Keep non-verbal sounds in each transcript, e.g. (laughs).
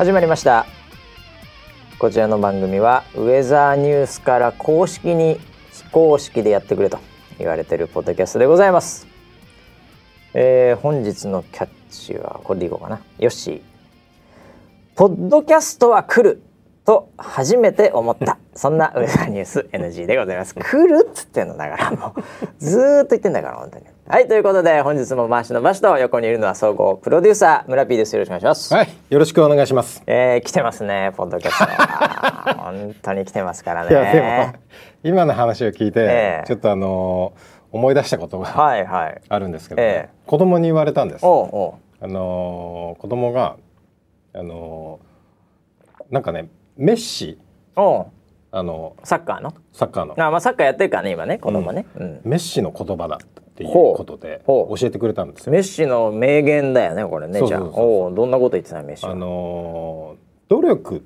始まりました。こちらの番組はウェザーニュースから公式に非公式でやってくれと言われてるポッドキャストでございます、えー、本日のキャッチはこれでいこうかな。よしポッドキャストは来ると初めて思った。そんなウェザーニュース NG でございます。来るっつってんのだからもう。ずーっと言ってんだから本当に。はいということで本日も回しの場所と横にいるのは総合プロデューサー村 P です。よろしくお願いします。はい、よろしくお願いします。えー、来てますねポッドキャスト。は本当に来てますからいやでもね今の話を聞いて、ええ。ちょっとあのー思い出したことがはいはい。あるんですけど、ね。ええ。子供に言われたんです。おうおあのー子供があのーなんかねメッシうおうあのサッカーの？サッカーの。あまあサッカーやってるからね今ね子供ね、うん。メッシの言葉だっていうことで教えてくれたんですよ。メッシの名言だよねこれねじゃあ。おうどんなこと言ってたのメッシは？あのー努力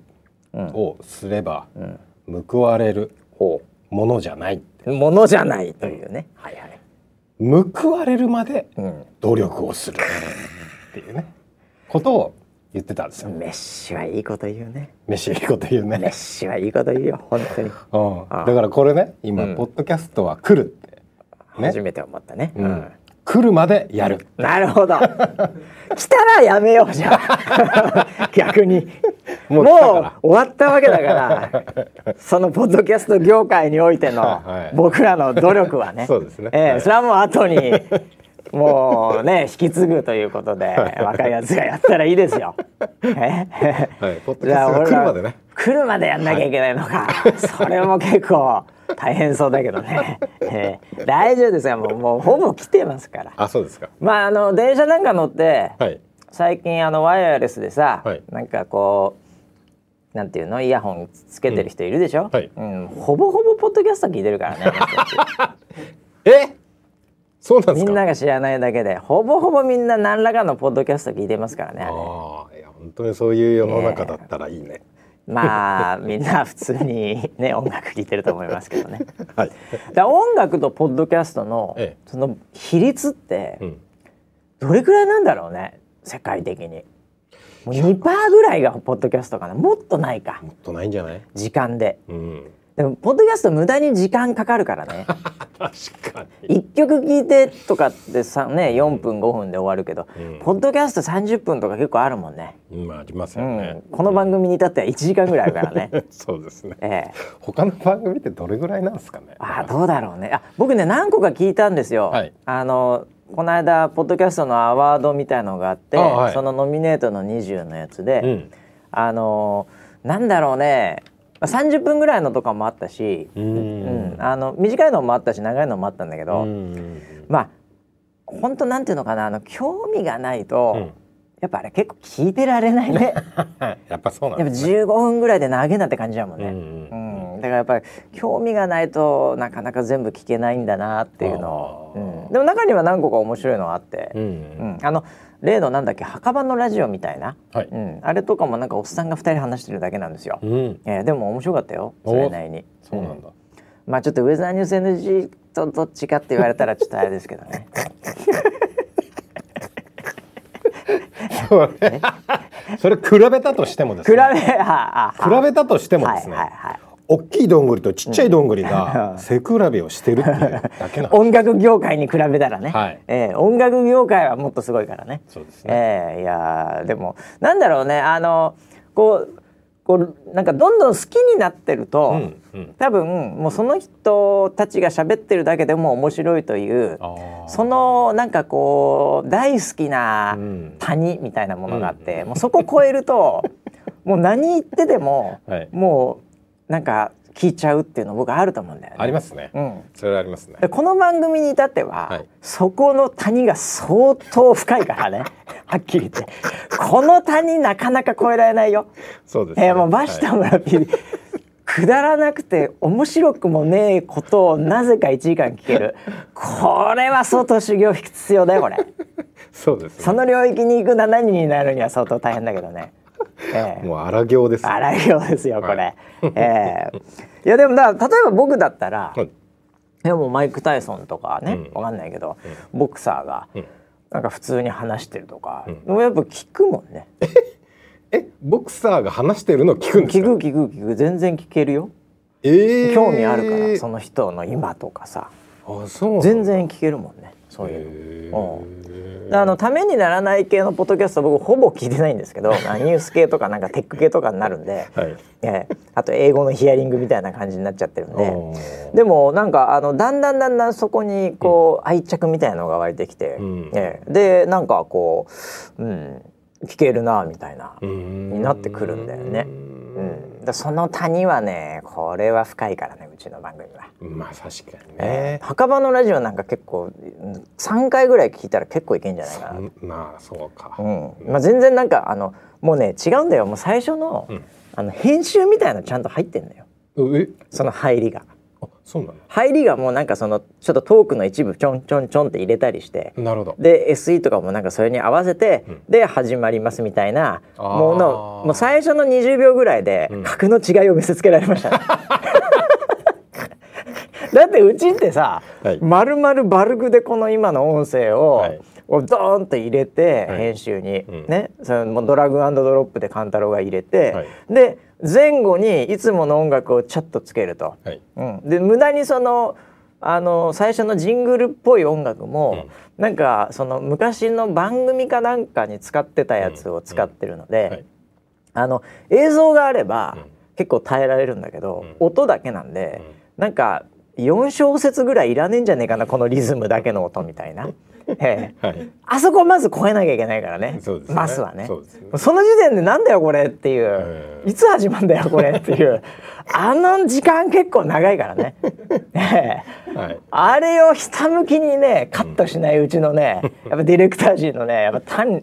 をすればん。報われるほものじゃない。うものじゃないというね、はいはい。報われるまでうん。努力をするっていうね。ことを言ってたんですよ。メッシはいいこと言うね。メッシいいこと言うメッね。シはいいこと言うよ本当に。(laughs) うん、あだからこれね今、うん。ポッドキャストは来るって、ね。初めて思ったね、うん。来るまでやる。なるほど。(laughs) 来たらやめようじゃあ (laughs) 逆に。もう終わったわけだから。そのポッドキャスト業界においてのはい。僕らの努力はね。そうですね。ええはい。それはもう後にもうね (laughs) 引き継ぐということで若いやつがやったらいいですよ。え？はい、ポッドキャストが来るまでね。来るまでやんなきゃいけないのか、それも結構大変そうだけどね、えー大丈夫ですよ。もうもうほぼ来てますから。あ、そうですか。まああの電車なんか乗って、はい。最近あのワイヤレスでさ、はい。なんかこうなんていうの？イヤホンつけてる人いるでしょ、うん。はい。うん、ほぼほぼポッドキャスト聞いてるからね。(laughs) え、そうなんですか？みんなが知らないだけでほぼほぼみんな何らかのポッドキャスト聞いてますからねあれああ、いや本当にそういう世の中だったらいいね。まあみんな普通にね音楽聴いてると思いますけどね。(laughs) はい。だ音楽とポッドキャストの、ええその比率ってうん。どれくらいなんだろうね世界的に。もう2%ぐらいがポッドキャストかなもっとないかもっとないんじゃない？時間で。うん。でもポッドキャスト無駄に時間かかるからね (laughs) 確かに。1曲聴いてとかってさね4分5分で終わるけど、うんポッドキャスト30分とか結構あるもんね、まあありますうんよね。この番組に至っては1時間ぐらいあるからね。(laughs) そうですね。ええ他の番組ってどれぐらいなんですかね？あどうだろうねあ僕ね何個か聞いたんですよ、はいあのこの間ポッドキャストのアワードみたいのがあってあはいそのノミネートの20のやつで、うん。あのなんだろうねまあ30分ぐらいのとかもあったし、ううんん。あの短いのもあったし長いのもあったんだけど、うん。まあ本当なんていうのかなあの興味がないと、うんやっぱあれ結構聞いてられないね (laughs) やっぱそうなやっぱんですね。15分ぐらいで投げなって感じだもんね。うんからやっぱり興味がないとなかなか全部聞けないんだなっていうのを、うん、でも中には何個か面白いのがあって、うんうん。あの例のなんだっけ墓場のラジオみたいな、はい。うん、あれとかもなんかおっさんが2人話してるだけなんですよ。うん。えーでも面白かったよ。それなりに。そうなんだ。まあちょっとウェザーニュース NG とどっちかって言われたらちょっとあれですけどね。(laughs) それそれ比べたとしてもです (laughs) 比べね。比べたとしてもですね。はいはいはい大きいどんぐりとちっちゃいどんぐりが (laughs) 背比べをしてるっていうだけなん。(laughs) 音楽業界に比べたらね、はい。えー音楽業界はもっとすごいからね。そうですね。ええいやーでもなんだろうね。あのこうこうなんかどんどん好きになってると、うんうん。多分もうその人たちが喋ってるだけでも面白いというそのなんかこう大好きなうん。谷みたいなものがあって、もうそこ超えると (laughs) もう何言ってても、はい。もうなんか聞いちゃうっていうの僕あると思うんだよね。ありますね。うんそれはありますね。でこの番組に至っては、はいそこの谷が相当深いからね (laughs) はっきり言ってこの谷なかなか越えられないよ。そうですね。えーもうバシタ村ピリくだらなくて面白くもねえことをなぜか1時間聞けるこれは相当修行必要だよこれ (laughs) そうですね。その領域に行く7人になるには相当大変だけどね。ええ。もう荒行です。荒いようですよこれ。はいええ。いやでもだ例えば僕だったら、はい。いやもうマイク・タイソンとかね、うん。わかんないけど、ボクサーがうん。なんか普通に話してるとか、うん。やっぱ聞くもんね。え、ボクサーが話してるの聞くんですか？聞く聞く聞く。全然聞けるよ。えー。興味あるからその人の今とかさ。あそう全然聞けるもんねそういうの。へであのためにならない系のポッドキャスト僕ほぼ聞いてないんですけど (laughs) まあニュース系とかなんかテック系とかになるんで、(laughs) はい。ええ。あと英語のヒアリングみたいな感じになっちゃってるんで。でもなんかあのだんだんだんだんそこにこう愛着みたいなのが湧いてきて、うん。ええ。でなんかこう、うん、聞けるなみたいな、うん。になってくるんだよね。うん、でその谷はねこれは深いからねうちの番組は。まあ確かにね。ええ。墓場のラジオなんか結構うん3回ぐらい聞いたら結構いけんじゃないかな。うんまあそうか。うん。まあ、全然なんかあのもうね違うんだよ。もう最初の,、うん。あの編集みたいなのちゃんと入ってんだよ。え？その入りが入りがもうなんかそのちょっとトークの一部ちょんちょんちょんって入れたりして。のなるほど。で SE とかもなんかそれに合わせて、うん。で始まりますみたいなものもう最初の20秒ぐらいでうん。格の違いを見せつけられましたね。(laughs) だってうちってさ、はい。まるまるバルクでこの今の音声を、はい。をドーンと入れて、はい。編集に、うん。ね。そのもうドラッグアンドドロップで勘太郎が入れて、はい。で前後にいつもの音楽をちょっとつけると。はい。うん、で無駄にそのあの最初のジングルっぽい音楽も、なんかその昔の番組かなんかに使ってたやつを使ってるので、はい。あの映像があれば、うん。結構耐えられるんだけど、うん。音だけなんで、なんか4小節ぐらいいらねえんじゃねえかなこのリズムだけの音みたいな。ええ。はい。あそこをまず超えなきゃいけないからね。そうですね。まずはね。そうですね。その時点でなんだよこれっていう、ええ。いつ始まんだよこれっていう。(laughs) あの時間結構長いからね、(laughs) ええ。はい。あれをひたむきにねカットしないうちのね (laughs) やっぱディレクター陣のねやっぱ胆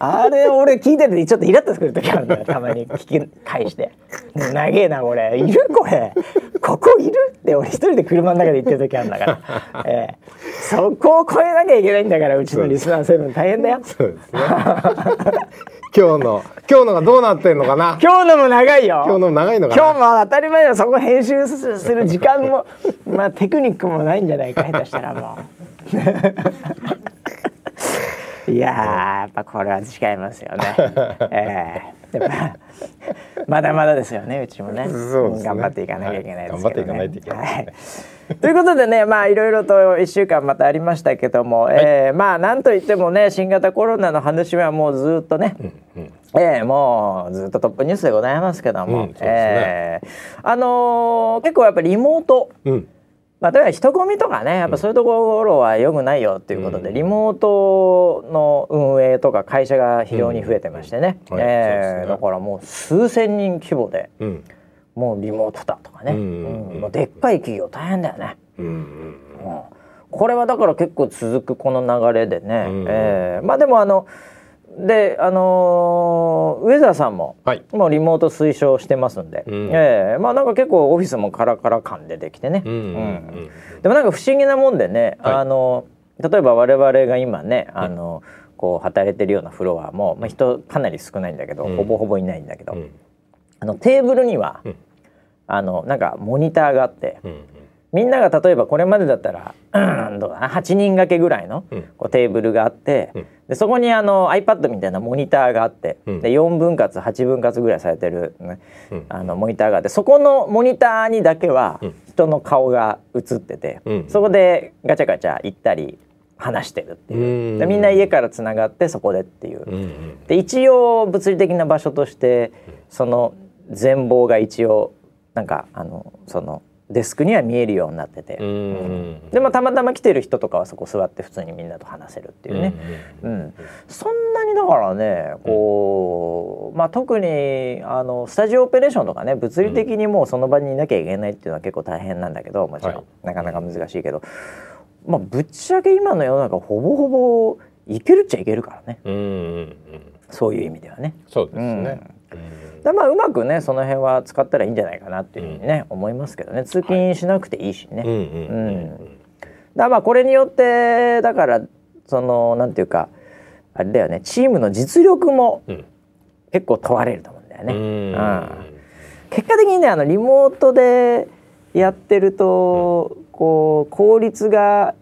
あれ俺聞いててちょっとイラッとする時あるんだよ (laughs) たまに聞き返して「長えなこれ。いるこれ。ここいる?」って俺一人で車の中で言ってる時あるんだから、ええ、そこを超えなきゃいけないんだからうちのリスナーセブン。大変だよ。そうですね。(laughs) 今日の今日のがどうなってんのかな？今日のも長いよ。今日の長いのかな？今日も当たり前だよ。そこ編集すする時間もまあテクニックもないんじゃないか下手したらもう (laughs) いやーやっぱこれは違いますよね。(laughs) ええ。やっぱまだまだですよねうちもね。ね。頑張っていかなきゃいけないですけどね、はい。頑張っていかないといけないはい。ということでねまあいろいろと1週間またありましたけども、えーまあなんといってもね新型コロナの話はもうずっとね、うんええもうずっとトップニュースでございますけども、うんね。ええ。あのー結構やっぱりリモート、うんまあ、例えば人混みとかねやっぱそういうところは良くないよっていうことで、うん。リモートの運営とか会社が非常に増えてましてね、うん。はい。ええそうですね。だからもう数千人規模でうん。もうリモートだとかね、もうでっかい企業大変だよね。うんこれはだから結構続くこの流れでね、うん。ええまあでもあのであのーウェザーさんもはい。もうリモート推奨してますんで、うん。ええ。まあなんか結構オフィスもカラカラ感出てきてね、うんうんうんでもなんか不思議なもんでね、はい。あの例えば我々が今ねあの、こう働いてるようなフロアも、まあ、人かなり少ないんだけど、うん。ほぼほぼいないんだけど、うん。あのテーブルには、うん。あのなんかモニターがあって、うんみんなが例えばこれまでだったら、うん、どうだな8人掛けぐらいのうん。こうテーブルがあって、うん。でそこにあの iPad みたいなモニターがあって、うん。で4分割8分割ぐらいされてる、ねうん。あのモニターがあってそこのモニターにだけはうん。人の顔が映ってて、うん。そこでガチャガチャ行ったり話してるっていう、うん。でみんな家からつながってそこでっていう。で一応物理的な場所としてその全貌が一応なんかあのそのデスクには見えるようになってて、うん。でもたまたま来てる人とかはそこ座って普通にみんなと話せるっていうね、うんそんなにだからねこう、まあ、特にあのスタジオオペレーションとかね物理的にもうその場にいなきゃいけないっていうのは結構大変なんだけどもちろん、はい。なかなか難しいけど、まあ、ぶっちゃけ今の世の中ほぼほぼいけるっちゃいけるからね。うんうんうん。そういう意味ではね。そうですね。うんだまあうまくねその辺は使ったらいいんじゃないかなっていうふうにね、思いますけどね。通勤しなくていいしね。うんうんうんだまあこれによってだからそのなんていうかあれだよね。チームの実力もうん。結構問われると思うんだよね。うん。うん。結果的にねあのリモートでやってると、こう効率が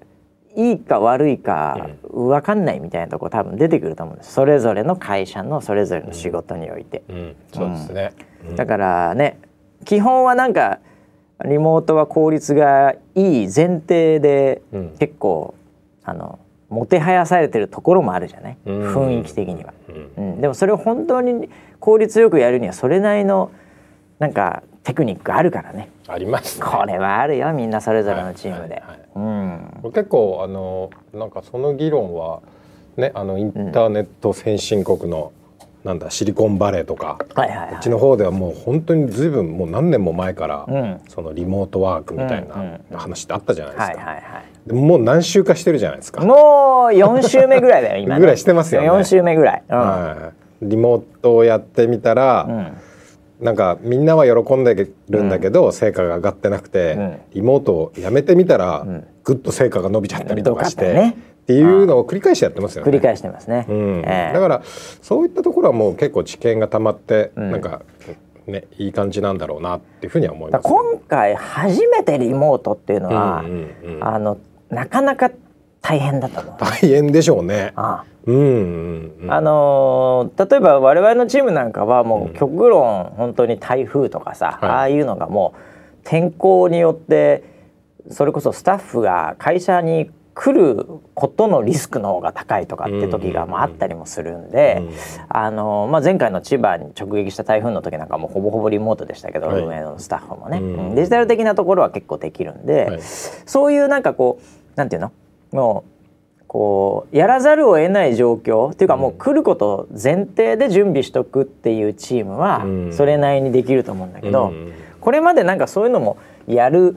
いいか悪いか分かんないみたいなとこ多分出てくると思うんです。それぞれの会社のそれぞれの仕事において、うん、そうですね。うん。だからね基本はなんかリモートは効率がいい前提で、うん。結構あのもてはやされてるところもあるじゃない、うん。雰囲気的には、うん。うん、でもそれを本当に効率よくやるにはそれなりのなんかテクニックあるからね。あります、ね。これはあるよみんなそれぞれのチームで、はいはいはいうん。結構あのなんかその議論はねあのインターネット先進国の、なんだシリコンバレーとか、はいはいはい。こっちの方ではもう本当にずいぶんもう何年も前から、うん。そのリモートワークみたいうんうんな話ってあったじゃないですか。はいはいはももう何週かしてるじゃないですか。もう4週目ぐらいだよ今ね。ぐらいしてますよね。4週目ぐらい、うん。はい、リモートをやってみたら、うんなんかみんなは喜んでるんだけど、成果が上がってなくて、うん。リモートをやめてみたら、ん。ぐっと成果が伸びちゃったりとかして、っていうのを繰り返しやってますよね。繰り返してますね、だからそういったところはもう結構知見がたまって、ん。なんかねいい感じなんだろうなっていうふうには思いだます、から今回初めてリモートっていうのは、あのなかなか大変だと思う。大変でしょうね。あうんうんうん。あのー例えば我々のチームなんかはもう極論本当に台風とかさ、はい。ああいうのがもう天候によってそれこそスタッフが会社に来ることのリスクの方が高いとかって時がまああったりもするんで、うん。あのーまあ、前回の千葉に直撃した台風の時なんかもうほぼほぼリモートでしたけど、はい。運営のスタッフもね、うん。うん。デジタル的なところは結構できるんで、はい。そういうなんかこうなんていうの？もうこうやらざるを得ない状況っていうかもう来ること前提で準備しとくっていうチームはうんそれなりにできると思うんだけど、うんこれまでなんかそういうのもやる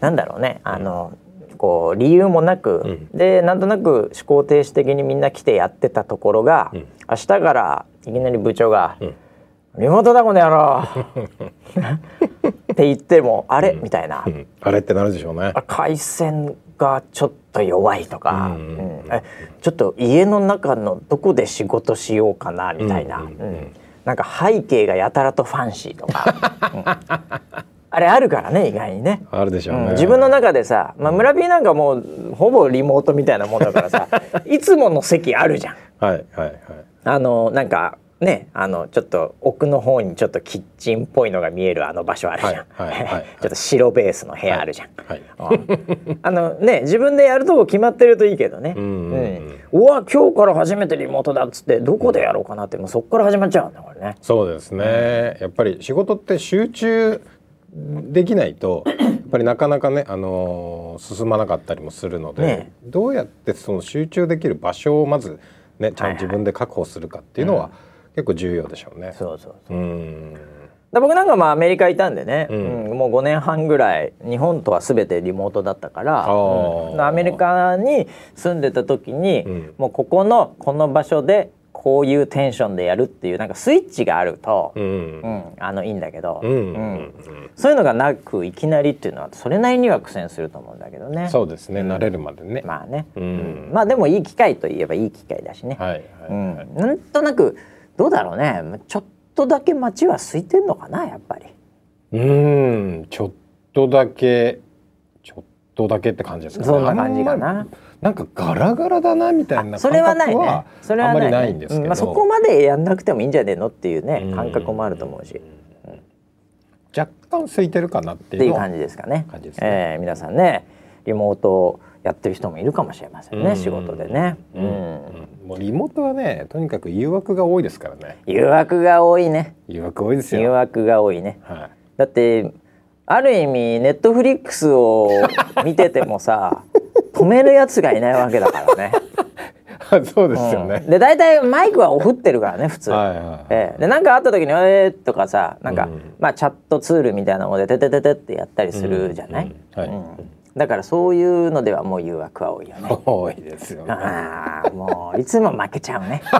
なんだろうねあの、こう理由もなく、でなんとなく思考停止的にみんな来てやってたところが、ん明日からいきなり部長がうん「リモートだこの野郎!」(laughs) って言っても「あれ?」みたいな。うんあれってなるでしょうね。あ回線がちょっと弱いとか、うん。ちょっと家の中のどこで仕事しようかなみたいな、うんなんか背景がやたらとファンシーとか、(laughs) うん。あれあるからね意外にね。あるでしょうね。うん。自分の中でさ、まあ、村 P なんかもうほぼリモートみたいなもんだからさ (laughs) いつもの席あるじゃん。はいはいはい。あのなんかねあのちょっと奥の方にちょっとキッチンっぽいのが見えるあの場所あるじゃん、はいはいはい (laughs) ちょっと白ベースの部屋あるじゃん、はい。うんあのね自分でやるとこ決まってるといいけどね、うんうんうん。うわ今日から初めてリモートだっつってどこでやろうかなってもうそこから始まっちゃうんだこれね。そうですね、やっぱり仕事って集中できないと (clears throat) やっぱりなかなかね、あのー進まなかったりもするので、ね。どうやってその集中できる場所をまずねちゃんと自分で確保するかっていうのは結構重要でしょうね。そうそうそう。うん。だ僕なんかまあアメリカいたんでね、うん。うんもう5年半ぐらい日本とは全てリモートだったから、うん。アメリカに住んでた時に、うん。もうここのこの場所でこういうテンションでやるっていうなんかスイッチがあると、うん。うんあのいいんだけど、うん。うん。うんそういうのがなくいきなりっていうのはそれなりには苦戦すると思うんだけどね。そうですね、慣れるまでね。まあね、うん。うん。まあでもいい機会といえばいい機会だしね。はいはい、うんはい。なんとなくどうだろうねちょっとだけ街は空いてんのかなやっぱり。うんちょっとだけちょっとだけって感じですかね。そんな感じかな。なんかガラガラだなみたいなそ感れはないね。それはない,、あんまりないんですけど、うんまあ、そこまでやんなくてもいいんじゃねえのっていうねうん感覚もあると思うし、若干空いてるかなっていう感じですかね。感じですねえー皆さんねリモートやってる人もいるかもしれませんね、うん仕事でね。ううんんもうリモートはねとにかく誘惑が多いですからね誘惑が多いね。誘惑多いです誘よ。惑が多いね。はいだってある意味ネットフリックスを見ててもさ (laughs) 止めるやつがいないわけだからね。(laughs) そうですよねうん。で大体マイクはオフってるからね普通。はいはいええ、で何かあった時に「えー」とかさなんか、うんまあチャットツールみたいなので「てててて」ってやったりするじゃない、うんうんはいうんだからそういうのではもう誘惑は多いよね。多いですよね。ああもういつも負けちゃうね。(laughs)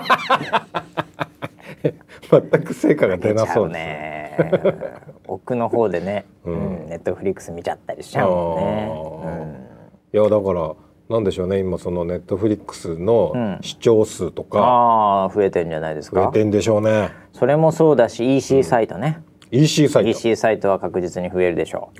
全く成果が出なそううですね。ね。奥の方でね、ううんんネットフリックス見ちゃったりしちゃうもんね。いやだからなんでしょうね今そのネットフリックスうのん視聴数とかああ増えてんじゃないですか増えてんでしょうね。それもそうだし EC サイトね、EC サイト。EC サイトは確実に増えるでしょ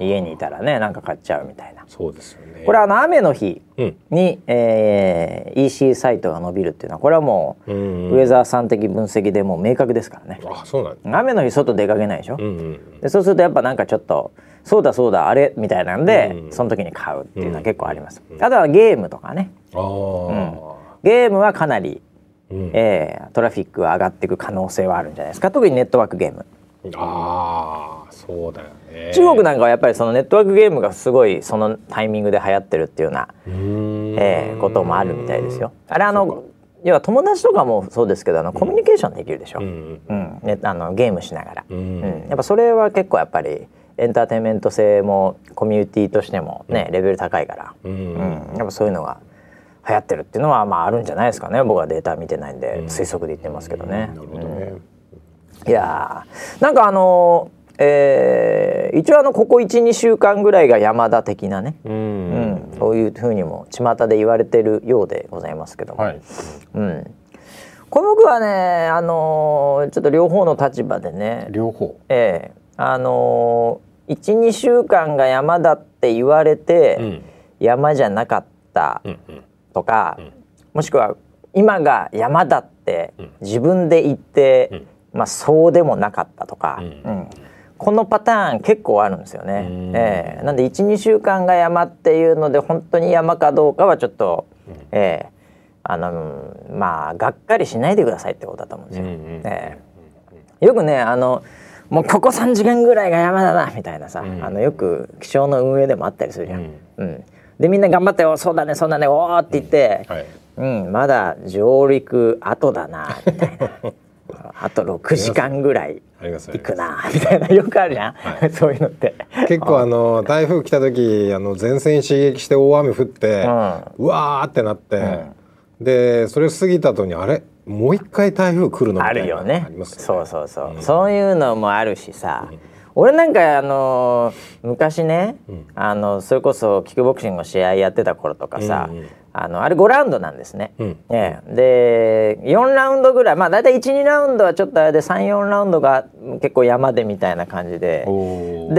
う。家にいたらねなんか買っちゃうみたいな。そうですよね。これあの雨の日うん。に、えー EC サイトが伸びるっていうのはこれはもう、うんウェザーさん的分析でもう明確ですからね。あそうなんだ。雨の日外出かけないでしょ、うんうんでそうするとやっぱなんかちょっとそうだそうだあれ？みたいなんで、うんその時に買うっていうのは結構あります、うん。あとはゲームとかね。ああ。ゲームはかなり、うん。えートラフィックが上がっていく可能性はあるんじゃないですか。特にネットワークゲームああそうだよね。中国なんかはやっぱりそのネットワークゲームがすごいそのタイミングで流行ってるっていうような、えーこともあるみたいですよ。あれあの要は友達とかもそうですけどあのコミュニケーションできるでしょ、ううん。ん。ね、あのゲームしながら、ううん。んやっぱそれは結構やっぱりエンターテインメント性もコミュニティとしてもね、レベル高いから、ううん。んやっぱそういうのが流行ってるっていうのはまああるんじゃないですかね。僕はデータ見てないんで、うん。推測で言ってますけどね。なるほどね。いやーなんかあのーえー一応あのここ12週間ぐらいが山田的なね、ううん。ん。そういうふうにも巷で言われてるようでございますけども、はい。うん、この僕はねあのーちょっと両方の立場でね、両方。ええ。あのー、12週間が山だって言われて、うん。山じゃなかったうんうん。とか、ん。もしくは今が山だってうん。自分で言って、うんまあそうでもなかったとか、うん。うん。このパターン結構あるんですよね。うん。ええ。なんで12週間が山っていうので本当に山かどうかはちょっと、ええ。あのうんまあがっかりしないでくださいってことだと思うんですよ。うんうんええ。よくねあのもうここ3時間ぐらいが山だなみたいなさ、うん。あのよく気象の運営でもあったりするじゃん。うん。うん。でみんな頑張ってよそうだねそうだねおーって言って、はい。うん、まだ上陸後だなみたいな (laughs) あと6時間ぐらい行くなみたいなよくあるじゃん、はい。そういうのって。結構あの台風来た時あの前線刺激して大雨降って、うわーってなって、でそれ過ぎた後にあれ？もう一回台風来るの？みあたいなるよね。ありますそうそうそう、うん。そういうのもあるしさ、俺なんかあのー昔ね、ん。あのそれこそキックボクシングの試合やってた頃とかさ、うんうんあのあれ5ラウンドなんですね。うん。ええ。で4ラウンドぐらいまあ大体12ラウンドはちょっとあれで34ラウンドが結構山でみたいな感じで。で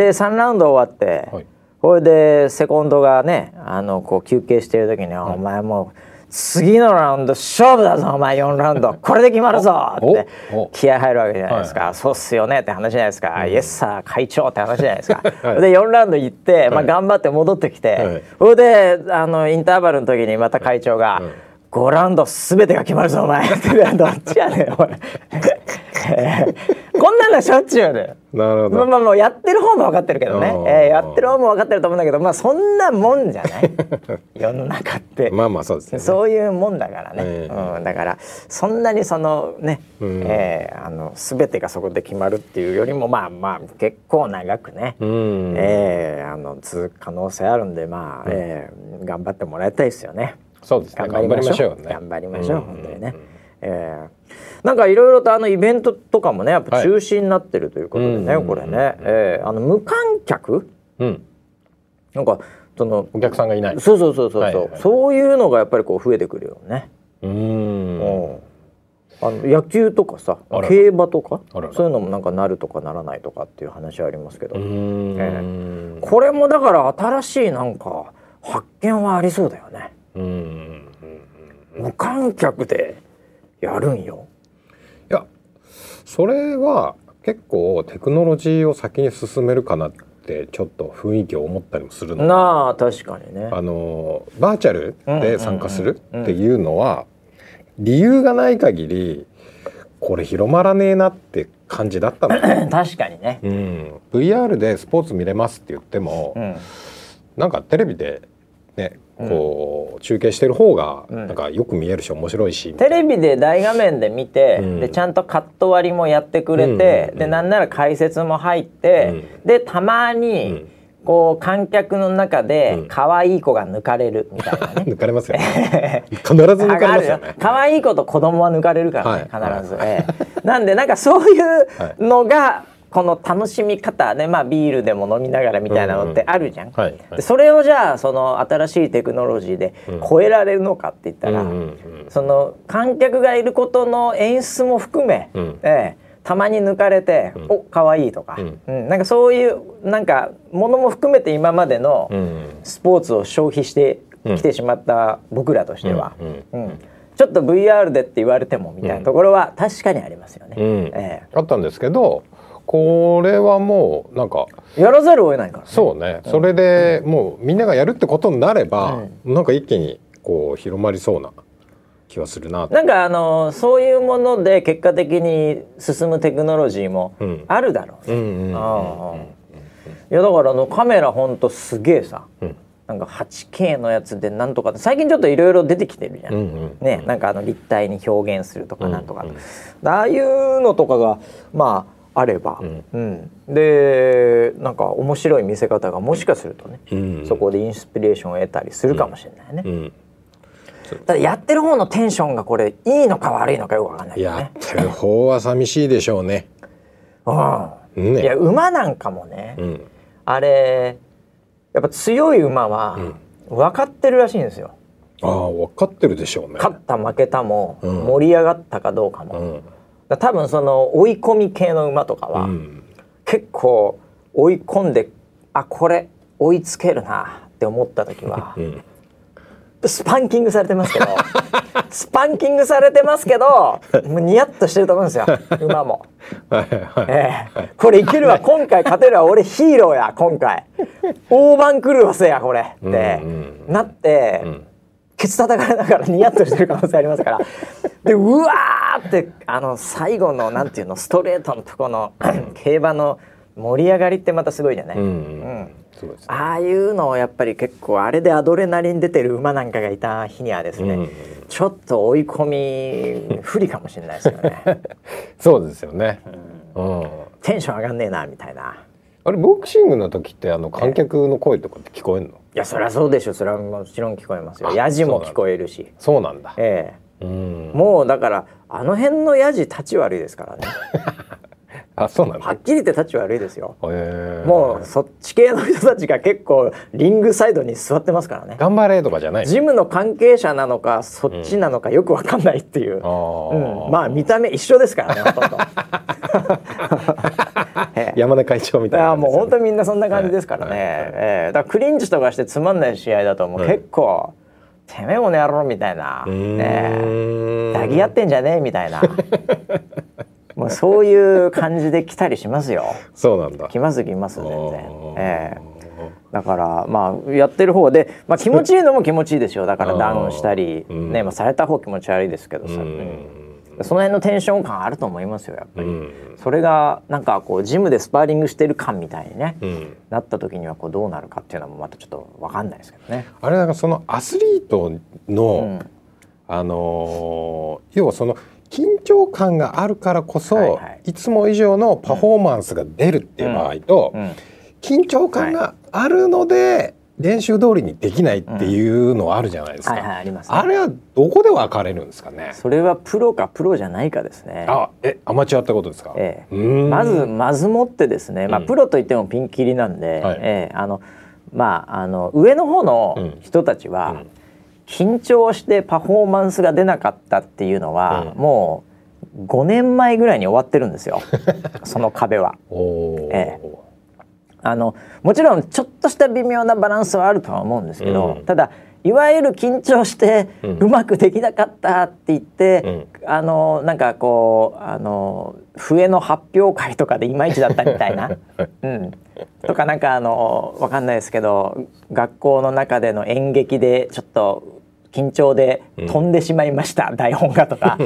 3ラウンド終わって、はい。これでセコンドがねあのこう休憩してる時に「お前もう次のラウンド勝負だぞお前4ラウンド。(laughs) これで決まるぞ!」って。気合入るわけじゃないですか、はそうっすよねって話じゃないですか、イエスサー会長って話じゃないですか、(laughs) はいで4ラウンド行って、まあ、はい。頑張って戻ってきて、はい。それであのインターバルの時にまた会長がうん「5ラウンド全てが決まるぞお前」っ (laughs) てどっちやねんお前 (laughs) こんなのしょっちゅうだよ。まあなるほど、まあもうやってる方も分かってるけどね。えーやってる方も分かってると思うんだけどまあそんなもんじゃない。(laughs) 世の中って、まあまあそうですね。そういうもんだからね、ええ。うん、だからそんなにそのね、うん。えーあの全てがそこで決まるっていうよりもまあまあ結構長くね、うん、えーあの続く可能性あるんでまあ、えー頑張ってもらいたいですよね。そうですね。頑張りましょう。頑張りましょう本当にね。えー。なんかいろいろとあのイベントとかもねやっぱ中止になってるということでね、はいこれね、えーあの無観客？うん、なんかそのお客さんがいない。そうそうそうそうそう、はいはい。そういうのがやっぱりこう増えてくるよね。ううん。ん。あの野球とかさ競馬とかそういうのもなんかなるとかならないとかっていう話はありますけど、うん。えこれもだから新しいなんか発見はありそうだよね。観客でやるんよ。いやそれは結構テクノロジーを先に進めるかなってちょっと雰囲気を思ったりもするのなあ確かにね。あのバーチャルで参加するっていうのは理由がない限りこれ広まらねえなって感じだったの、(coughs) 確かにね。うん、VR でスポーツ見れますって言っても、うん、なんかテレビでねこう中継してる方がうん。なんかよく見えるし面白いし、テレビで大画面で見て、うん。でちゃんとカット割りもやってくれて、うん。うんうんでなんなら解説も入って、でたまに、うん。こう観客の中でうん。可愛い子が抜かれるみたいなね。(laughs) 抜かれますよね。必ず抜かれますよね。可愛い子と子供は抜かれるからね、はい。必ず、ええ。なんでなんかそういうのがこの楽しみ方ね、まあ、ビールでも飲みながらみたいなのってあるじゃん。それをじゃあその新しいテクノロジーで超えられるのかって言ったら、うんうんうんその観客がいることの演出も含め、うん。ええたまに抜かれて「お可愛いとか、うん。うん。なんかそういうなんかものも含めて今までのうんスポーツを消費してきてしまった僕らとしては、うんうんちょっと VR でって言われてもみたいなところは確かにありますよね。うん。え。あったんですけどこれはもうなんかえやらざるを得ないから、ね、そうね、それでもうみんながやるってことになれば、なんか一気にこう広まりそうな気はするななんかあのそういうもので結果的に進むテクノロジーもうん。あるだろうね。いやだからあのカメラほんとすげえさ、うん。なんか 8K のやつでなんとか最近ちょっといろいろ出てきてるじゃん、うんうんねなんかあの立体に表現するとかなんとか、うんうん。ああいうのとかがまああれば、ん。うん。でなんか面白い見せ方がもしかするとね、うん。そこでインスピレーションを得たりするかもしれないね、うん。ただやってる方のテンションがこれいいのか悪いのかよくわかんないよやねってる方は寂しいでしょうね。うん。ね。いや馬なんかもね、うん。あれやっぱ強い馬は分かってるらしいんですよ。ああ分かってるでしょうね。勝った負けたもうん。盛り上がったかどうかも、多分その追い込み系の馬とかは、うん。結構追い込んであこれ追いつけるなって思った時はうん。スパンキングされてますけど (laughs) スパンキングされてますけどもうニヤッとしてると思うんですよ馬も。(laughs) ええ。これいけるわ今回勝てるわ俺ヒーローや今回。大番狂わせやこれって、なって、んケツ叩かれながらニヤッとしてる可能性ありますから (laughs) でうわーってあの最後のなんていうのストレートのとこの (laughs) 競馬の盛り上がりってまたすごいじゃない、うんうんそうですね。ああいうのをやっぱり結構あれでアドレナリン出てる馬なんかがいた日にはですね、うんちょっと追い込み不利かもしれないですよね (laughs) そうですよね。うん。テンション上がんねえなみたいな。あれボクシングの時ってあの観客の声とかって聞こえるの？いやそりゃそうでしょ。それはもちろん聞こえますよ。あヤジも聞こえるし。そうなんだ。えうんえ。もうだからあの辺のヤジ立ち悪いですからね (laughs) あそうなんだ。はっきり言って立ち悪いですよ。へえもうそっち系の人たちが結構リングサイドに座ってますからね。頑張れとかじゃないの？ジムの関係者なのかそっちなのかよくわかんないっていう、あー。うん、まあ見た目一緒ですからねほとん (laughs) (laughs) 山根会長みたいなね。もう本当にみんなそんな感じですからね、ええ。だからクリンチとかしてつまんない試合だともう。結構、てめえもねやろうみたいな、うーん。ねえ。抱き合ってんじゃねえみたいな (laughs) もうそういう感じで来たりしますよ。(laughs) そうなんだ。来ます来ます全然。ええ。だからまあやってる方で、まあ、気持ちいいのも気持ちいいですよ。だから (laughs) ダウンしたり、うん。ねまあ、された方気持ち悪いですけどさ、その辺のテンション感あると思いますよやっぱり、うん。それがなんかこうジムでスパーリングしてる感みたいにね、うん。なった時にはこうどうなるかっていうのもまたちょっと分かんないですけどね。あれなんかそのアスリートの、うん。あのー要はその緊張感があるからこそ、いはいはい。つも以上のパフォーマンスが出るっていう場合と、うん。緊張感があるので、練習通りにできないっていうのはあるじゃないですか。はい。はいあります、ね。あれはどこで分かれるんですかね？それはプロかプロじゃないかですね。あ、え、アマチュアってことですか？ええ。まずまずもってですね、まあうんプロといってもピンキリなんで、はい。ええあのまああの上の方の人たちは、うん緊張してパフォーマンスが出なかったっていうのは、うん。もう5年前ぐらいに終わってるんですよ。(laughs) その壁は。おお。えあのもちろんちょっとした微妙なバランスはあるとは思うんですけど、うん。ただいわゆる緊張してうん。うまくできなかったって言って、あのなんかこうあの笛の発表会とかでいまいちだったみたいな、(laughs) うん、とかなんかあのわかんないですけど学校の中での演劇でちょっと緊張で飛んでしまいました、台本がとか、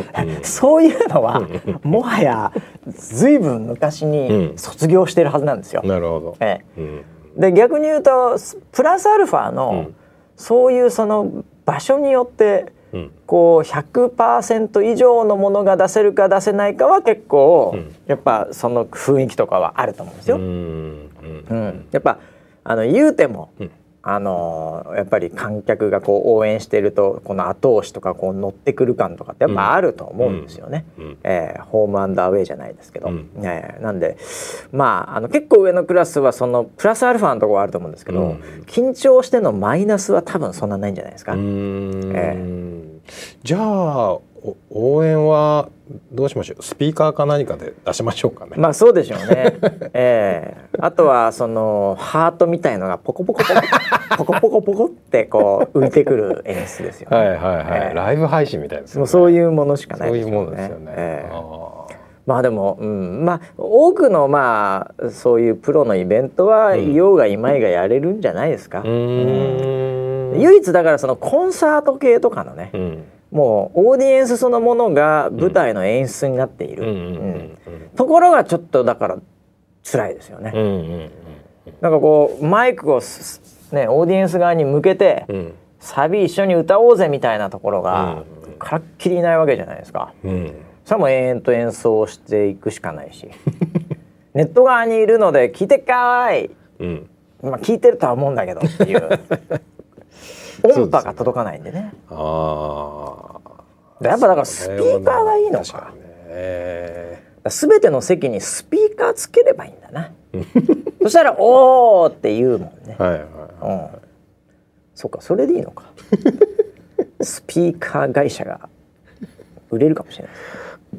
そういうのはもはや随分昔に卒業してるはずなんですよ。なるほど。ええうん。で逆に言うとプラスアルファの、うんそういうその場所によってうん。こう100%以上のものが出せるか出せないかは結構、うんやっぱその雰囲気とかはあると思うんですよ。うん。ううん。んやっぱあの言うても、うんあのーやっぱり観客がこう応援してるとこの後押しとかこう乗ってくる感とかってやっぱあると思うんですよね。うん。えーホームアンダーウェイじゃないですけど、うん。えーなんでまああの結構上のクラスはそのプラスアルファのところはあると思うんですけど、うん。緊張してのマイナスは多分そんなないんじゃないですか。うーん。えじゃあお応援はどうしましょう？スピーカーか何かで出しましょうかね、まあそうでしょうね。(laughs) ええ。あとはそのハートみたいのがポコポコポコ (laughs) ポコポコポコってこう浮いてくる演出ですよね。はいはいはい、ええ。ライブ配信みたいですよね。もうそういうものしかなそういういですよね。ものですよね、えー。まあでも、うん、まあ多くのまあそういうプロのイベントは、いようがいまいがやれるんじゃないですか。うーん唯一だからそのコンサート系とかのね、うん。もうオーディエンスそのものが舞台の演出になっている、ところがちょっとだから辛いですよね。うんうんうんなんかこうマイクをすねオーディエンス側に向けて、うん。サビ一緒に歌おうぜみたいなところが、うん。からっきりいないわけじゃないですか。うん。それはもう延々と演奏していくしかないし。(laughs) ネット側にいるので聞いてっかーい。うん。まあ聞いてるとは思うんだけどっていう音波が届かないんでね。ああやっぱだからスピーカーがいいのか。確かにね。全ての席にスピーカーつければいいんだな。(laughs) そしたら「おー」って言うもんね、はいはいうん、そうかそれでいいのか。(laughs) スピーカー会社が売れるかもしれない。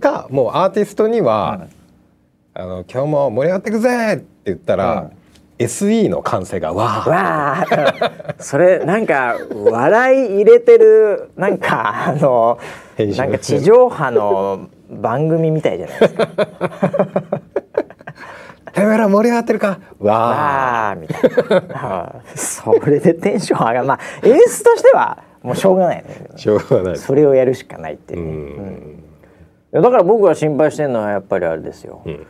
かもうアーティストには、あの今日も盛り上がってくぜって言ったら、SE の歓声がわあそれなんか笑い入れてるなんかあのなんか地上波の番組みたいじゃないですか。てめえら盛り上がってるか？わわあみたいな。あそれでテンション上がる。まあ演出としてはもうしょうがないね。ーしょうがない。それをやるしかないっていうう、ねん。だから僕が心配してるのはやっぱりあれですよ、ん。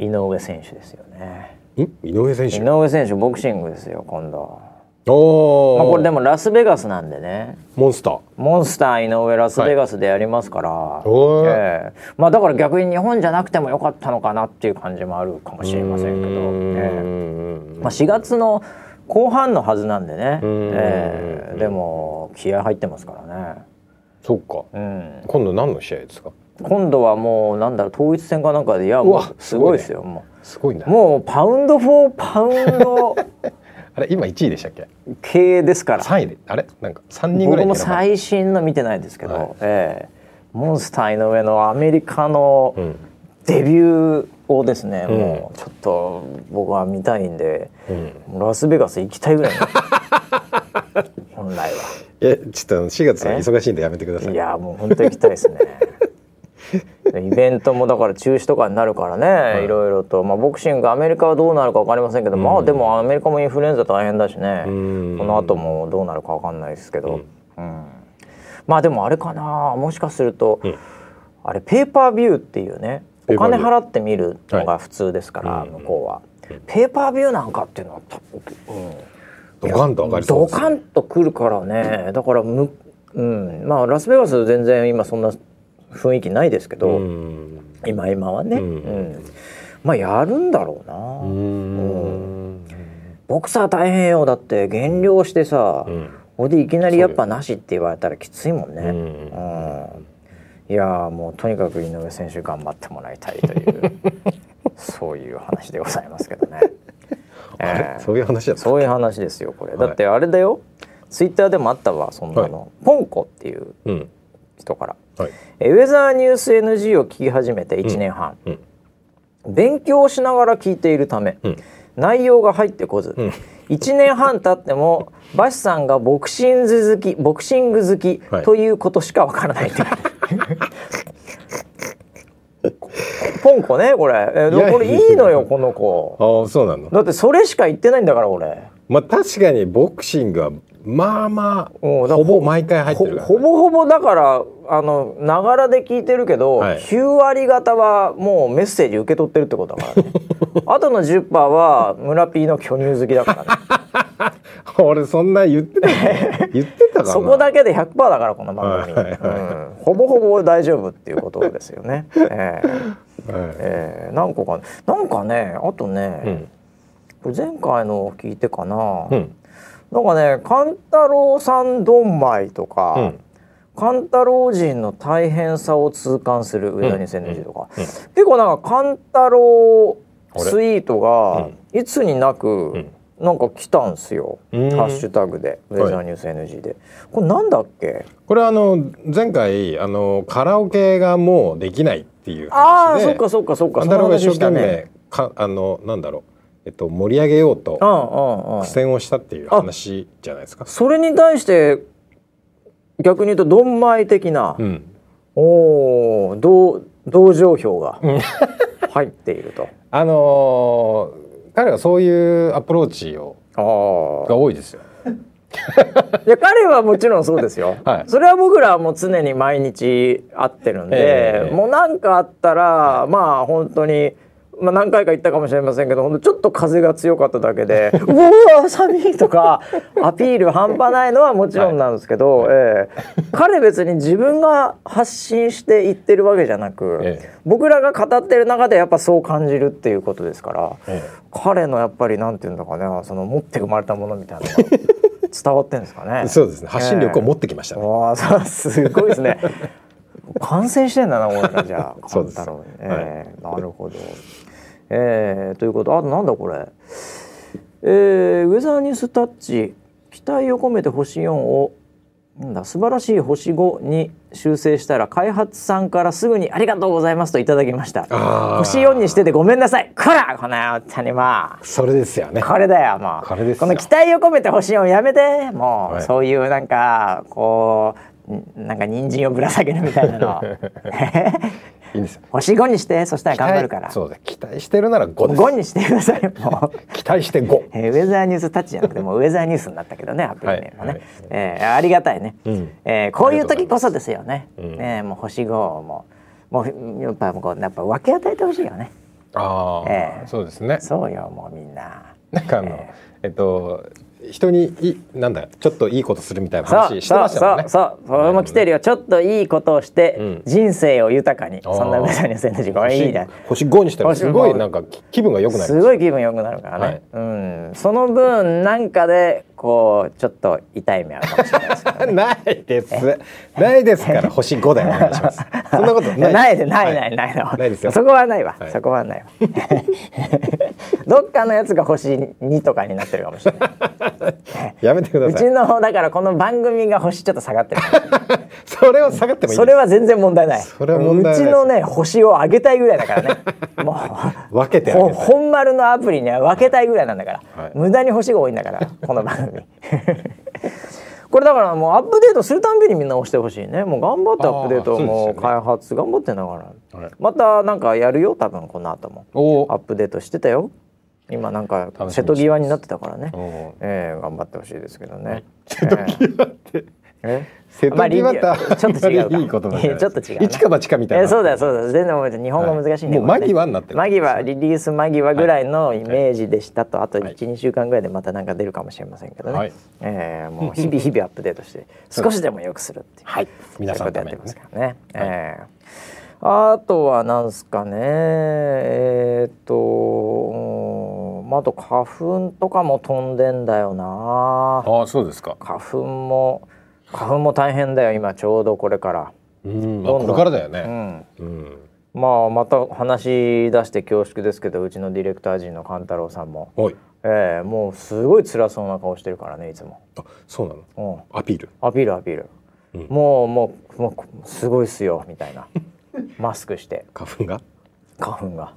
井上選手ですよね。ん井上選井手上選手ボクシングですよ今度、おお、まあ、これでもラスベガスなんでね。モンスター。モンスター井上ラスベガスでやりますから、おー。ええ。まあだから逆に日本じゃなくてもよかったのかなっていう感じもあるかもしれませんけど、ええ。まあ、4月の後半のはずなんでね、ん。ええ。でも気合入ってますからね、そっか。うん、今度何の試合ですか？今度はもうなんだろう統一戦かなんかで。いやもうすごいですよもすごいな。うもうパウンド・フォー・パウンド (laughs) あれ今1位でしたっけ？系ですから。3位であれ？なんか3人ぐら僕もいに選ばれ最新の見てないですけど、はい。ええ。モンスター井上のアメリカのうん。デビューをですね、うん。もうちょっと僕は見たいんで、うん。ラスベガス行きたいぐらい (laughs) 本来は。えちょっとあの4月は忙しいんでやめてください。いやもう本当行きたいですねイベントもだから中止とかになるからね、い、ろいろと、まあ、ボクシングアメリカはどうなるか分かりませんけど、まあでもアメリカもインフルエンザ大変だしね、うん。この後もどうなるか分かんないですけど、うん。まあでもあれかな。もしかすると、ん。あれペーパービューっていうね。お金払って見るのが普通ですから、はい向こうは、ペーパービューなんかっていうのはうん。ドカンと上がりそうドですカンとくるからね。だからむ、うん、まあラスベガス全然今そんな雰囲気ないですけど、うん。今今はね、ううん。んまあやるんだろうな、うん。ボクサー大変よ。だって減量してさ、うん。ここでいきなりやっぱなしって言われたらきついもんね、うんうん。いやーもうとにかく井上選手頑張ってもらいたいという (laughs) そういう話でございますけどね。(laughs) ええそういう話そういう話ですよこれ。はい。だってあれだよ。ツイッターでもあったわそんなの、ポンコっていううん。人から。はい。えウェザーニュース NG を聞き始めて1年半、うん。勉強しながら聞いているため、うん。内容が入ってこず、ん。1年半経ってもバシさんがボクシング好きボクシング好きはい。ということしかわからないって、(laughs) ポンコねこれ。えでもこれいいのよこの子。ああそうなの。だってそれしか言ってないんだから俺。まあ確かにボクシングはまあまあほぼ毎回入ってるほほぼほぼだからあのながらで聞いてるけど、はい。9割方はもうメッセージ受け取ってるってことだからね。(laughs) あとの10%は村 P の巨乳好きだからね。(laughs) 俺そんな言ってたの (laughs) 言ってたかな？そこだけで100%だからこの番組、はいはいはい。うん。ほぼほぼ大丈夫っていうことですよね、えーはい。えー何個かなんかねあとね、うん。これ前回のを聞いてかな、うんなんかね勘太郎さんどんまいとか、うん。勘太郎人の大変さを痛感する上田2020とか、うん。うん。結構なんか勘太郎あれツイートがいつになくなんか来たんすよ、うん。ハッシュタグで。ウェザーニュース NG で、これなんだっけ？これはあの前回あのカラオケがもうできないっていう話で。ああそっかそっかそっか。勘太郎が一生懸命かあのなんだろうえっと盛り上げようと苦戦をしたっていう話じゃないですか。それに対して逆に言うとドンマイ的な、うん。おお同同情票が入っていると。(laughs) あのー彼はそういうアプローチをあが多いですよ。あ。(laughs) いや彼はもちろんそうですよ。(laughs) はいそれは僕らはもう常に毎日会ってるんで、ええもう何かあったら、まあ本当に。まあ、何回か言ったかもしれませんけど本当ちょっと風が強かっただけで「(laughs) うわ寒い!」とかアピール半端ないのはもちろんなんですけど、ええ彼別に自分が発信して言ってるわけじゃなく、ええ僕らが語ってる中でやっぱそう感じるっていうことですから、え彼のやっぱりなんていうんだかねその持って生まれたものみたいなのが (laughs) 伝わってんですかね。そうですね。発信力を持ってきましたね。わあ、そうすごいですね。感染してんだな、俺らじゃあ、(laughs) そうです勘太郎に。ええなるほど。えー、ということ、あとなんだこれ。えー、ウェザーニュースタッチ、期待を込めて星4を。なんだ素晴らしい星5に修正したら開発さんからすぐにありがとうございますといただきました。星4にしててごめんなさい。こらこの野郎。にまあそれですよね。これだよもう。これですよの期待を込めて星4やめてもう、はい。そういうなんかこうんなんか人参をぶら下げるみたいなの (laughs) いいんですよ。星5にしてそしたら頑張るからそうだ。期待してるなら5です。5にしてくださいもう。期待して5。(laughs) えーウェザーニュースタッチじゃなくてもうウェザーニュースになったけどねアプリ名もね、はいはいえーありがたいね、うんえーこういう時こそですよね、うんねもう星5をもうもうやっぱこうやっぱ分け与えてほしいよねああ、ええそうですね。そうよもうみんななんかあの、えっと人にいなんだちょっといいことするみたいなそう話してましたもんね。そうそうそれも来てるよ。ちょっといいことをして、うん。人生を豊かに。そんなウェザーニュース NG これいいね。星5にしたら星すごいなんか気気分が良くなる。すごい気分良くなるからね、はい。うん。その分なんかでこうちょっと痛い目あるかもしれないですけどないです。ないですから星5でお願いします。(laughs) そんなこといやない。ないでないはないないの、ないですよ。そこはないわ、はい。そこはないわ。(laughs) どっかのやつが星2とかになってるかもしれない。やめてくだうちさい。のだからこの番組が星ちょっと下がってる (laughs) それを下がってもいい。それは全然問題ない。それは問題うちのね星を上げたいぐらいだからね。もう分けて本丸のアプリには分けたいぐらいなんだから、はい。無駄に星が多いんだからこの番組 (laughs) これだからもうアップデートするたんびにみんな押してほしいね。もう頑張ってアップデートも開発頑張ってんだから、はいまたなんかやるよ多分この後も。おアップデートしてたよ。今なんか瀬戸際になってたからね。ええ頑張ってほしいですけどね、瀬戸際って。え瀬戸際ってまあリニちょっと違うか。いい言葉ちょっと違うな一か (laughs) 八かみたいな。えそうだよそうだよ。全然覚えて日本語難しいね、もう間際になってる間際リリース間際ぐらいのイメージでしたと、あとはい。12、週間ぐらいでまたなんか出るかもしれませんけどね、はい。えーもう日々日々アップデートして少しでも良くするっていう、はい、皆さんてますからね、えーあとはなんすかね。えーっとうんまああと花粉とかも飛んでんだよな。ああそうですか。花粉も花粉も大変だよ今ちょうどこれから。うん。まどんどんあこれからだよね。うんうん。まあまた話し出して恐縮ですけどうちのディレクター陣の勘太郎さんも、おい。ええもうすごい辛そうな顔してるからねいつも、あそうなの？うん、アピール？アピールアピール、うんもうもうもうすごいっすよみたいな (laughs) マスクして花粉が？花粉が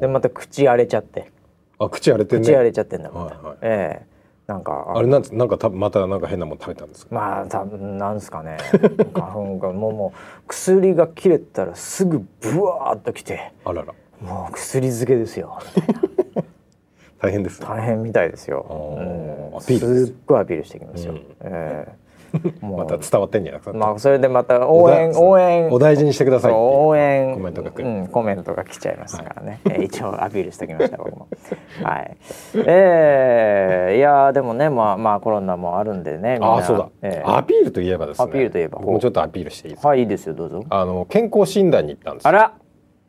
でまた口荒れちゃってあ口荒れてんね。口荒れちゃってんだまた、はいはいええなんかあれなんつなんかたまたなんか変なもん食べたんですか？まあ多分なんすかね (laughs) 花粉がもうもう薬が切れたらすぐブワーっときてあらら。もう薬漬けですよ (laughs) 大変ですね。大変みたいですよ。うんアピールですすっごいアピールしてきますよ。うんええもうまた伝わってんじゃないですか。まあそれでまた応援お応援。お大事にしてください応援。コメントが来るうんコメントが来ちゃいますからね。えー一応アピールしておきました僕も。はい。ええいやーでもねまあまあコロナもあるんでね。ああそうだ、ええアピールといえばですね。アピールといえば。僕もちょっとアピールしていいですか？はいいいですよどうぞ。あの健康診断に行ったんですよ。あら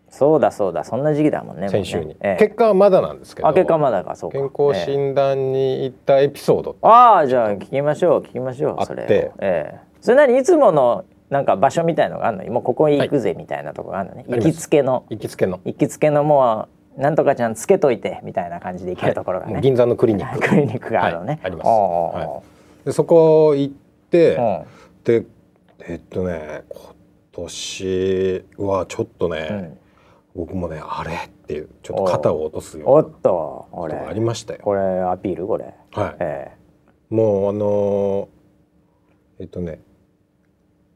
そうだそうだそんな時期だもんね先週に、ええ。結果はまだなんですけどあ結果まだかそうか。健康診断に行ったエピソード、ああじゃあ聞きましょう聞きましょうそれええ。それなにいつものなんか場所みたいのがあるのもうここへ行くぜみたいなとこがあるのね、あります。行きつけの。行きつけの。行きつけのもうなんとかちゃんつけといてみたいな感じで行けるところがね、銀座のクリニック (laughs) クリニックがあるのね、はいあります。はでそこ行って、うん。でえっとね今年はちょっとね、僕もねあれっていうちょっと肩を落とすようなおっと俺ことがありましたよ。これアピール？これ、はい、えもうあのーえっとね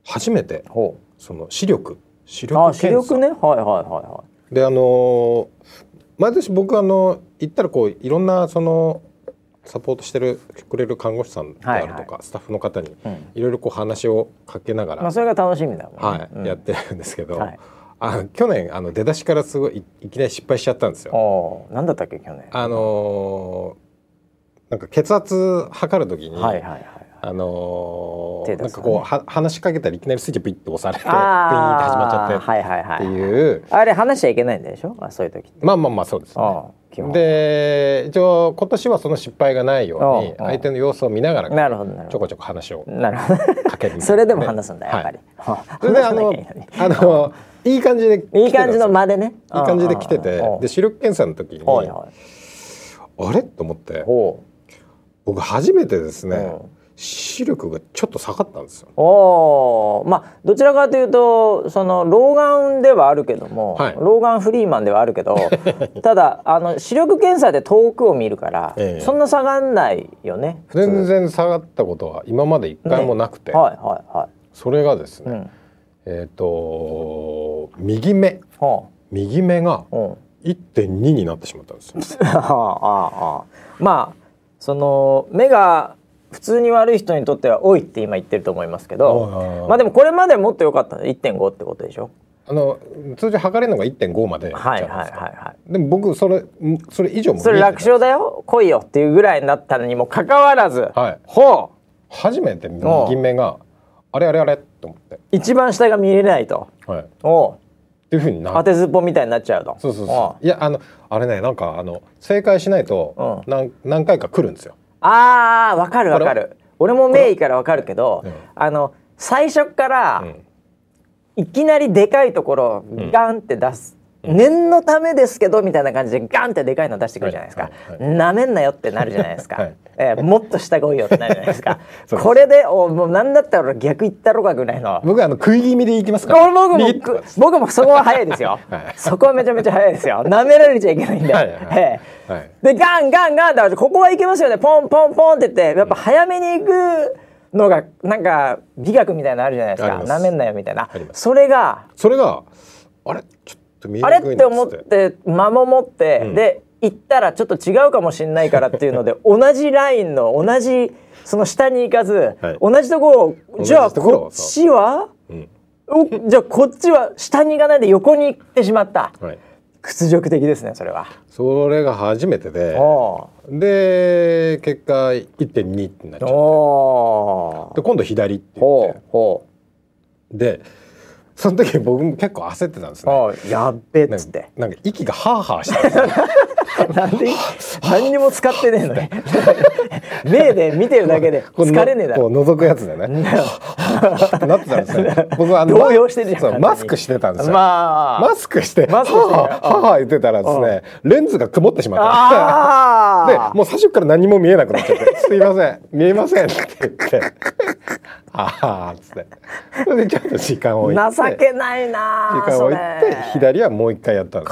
初めてその視力視うあ視力検査。力ね？はいはいはいはであのー毎年僕あの行ったらこういろんなそのサポートしてるくれる看護師さんであるとか、はいはスタッフの方にい、うん。いろいろこう話をかけながら、まあそれが楽しみだもんね、はいうん。やってるんですけど、はいあ去年あの出だしからすごいいいきなり失敗しちゃったんですよ。おおなんだったっけ去年。あのーなんか血圧測る時に、はいはいはいあのーね。なんかこうは話しかけたらいきなりスイッチピッと押されてピーンってあ始まっちゃってはいはいはいっていう、あれ話しちゃいけないんでしょ？あそういう時ってまあまあまあそうですね。で一応今年はその失敗がないように相手の様子を見ながらなるほどなるほちょこちょこ話をどなるほど。かけるみたいな (laughs) それでも話すんだやっぱり、それであの (laughs) あのいい感じでいい感じの間でね。いい感じで来てて。で視力検査の時にはいはい。あれ？と思って。ほ僕初めてですねうん。視力がちょっと下がったんですよ。うおおまあどちらかというとその老眼ではあるけども、はい。老眼フリーマンではあるけど (laughs) ただあの視力検査で遠くを見るから、ええ。そんな下がんないよね全然下がったことは今まで一回もなくて、はいはいはそれがですい、うね、ん。えっ、と右目。は右目があうん。1.2になってしまったんですよ。(laughs) ああああ。まあその目が普通に悪い人にとっては多いって今言ってると思いますけどああまあでもこれまでもっと良かった。の1.5ってことでしょ？あの通常測れるのが1.5までいっちゃうんはいですか。はいはいはいでも僕それんそれ以上もそれ楽勝だよ。来いよっていうぐらいになったのにもかかわらず、はい。ほ初めて右目があれあれあれと思って、う一番下が見れないと。はい、っおうていうふうにな当てずっぽみたいになっちゃうと。そうそうそう。いやあのあれねなんかあの正解しないとう何何回か来るんですよ。ああーわかるわかる。俺も名医からわかるけど、うん。あの最初から、うん。いきなりでかいところをガンって出す、念のためですけどみたいな感じでガンってでかいの出してくるじゃないですか、なめんなよってなるじゃないですか、(laughs) はい。えーもっと下が多いよってなるじゃないですか。(laughs) これでおもうなんだったら俺逆行ったろかぐらいの。僕はあの食い気味で行きますから、俺僕も僕もそこは早いですよ、(laughs) はい。そこはめちゃめちゃ早いですよ。なめられちゃいけないんで、はえでガンガンガンだからここはいけますよね。ポンポンポンって言ってやっぱ早めに行くのがなんか美学みたいなのあるじゃないですか。なめんなよみたいな。それがそれがあれ？ちょっあれって思って。間も持って、うん。で行ったらちょっと違うかもしれないからっていうので (laughs) 同じラインの同じその下に行かず、はい。同じところを同じじゃあとこっちは？うん。おじゃあこっちは下に行かないで横に行ってしまった。はい、屈辱的ですねそれは。それが初めてで。おで結果1.2ってなっちゃーって。で今度左って言ほってでその時僕も結構焦ってたんですうね。やっべっつって。なんか息がハーハーしたんですよ。なんで？何にも使ってねえのに。目で見てるだけで疲れねえだろ。こう覗くやつでね。なってたんですね。僕はあの動揺してるじゃんマスクしてたんですよ、まあ。マスクしてマスクして。はあはあはあ言ってたらですねレンズが曇ってしまったあでもう最初から何も見えなくなっちゃって「すいません。見えません」って言って「ああ」っつって。それでちょっと時間を置いて。情けないな時間を置いて左はもう一回やったんで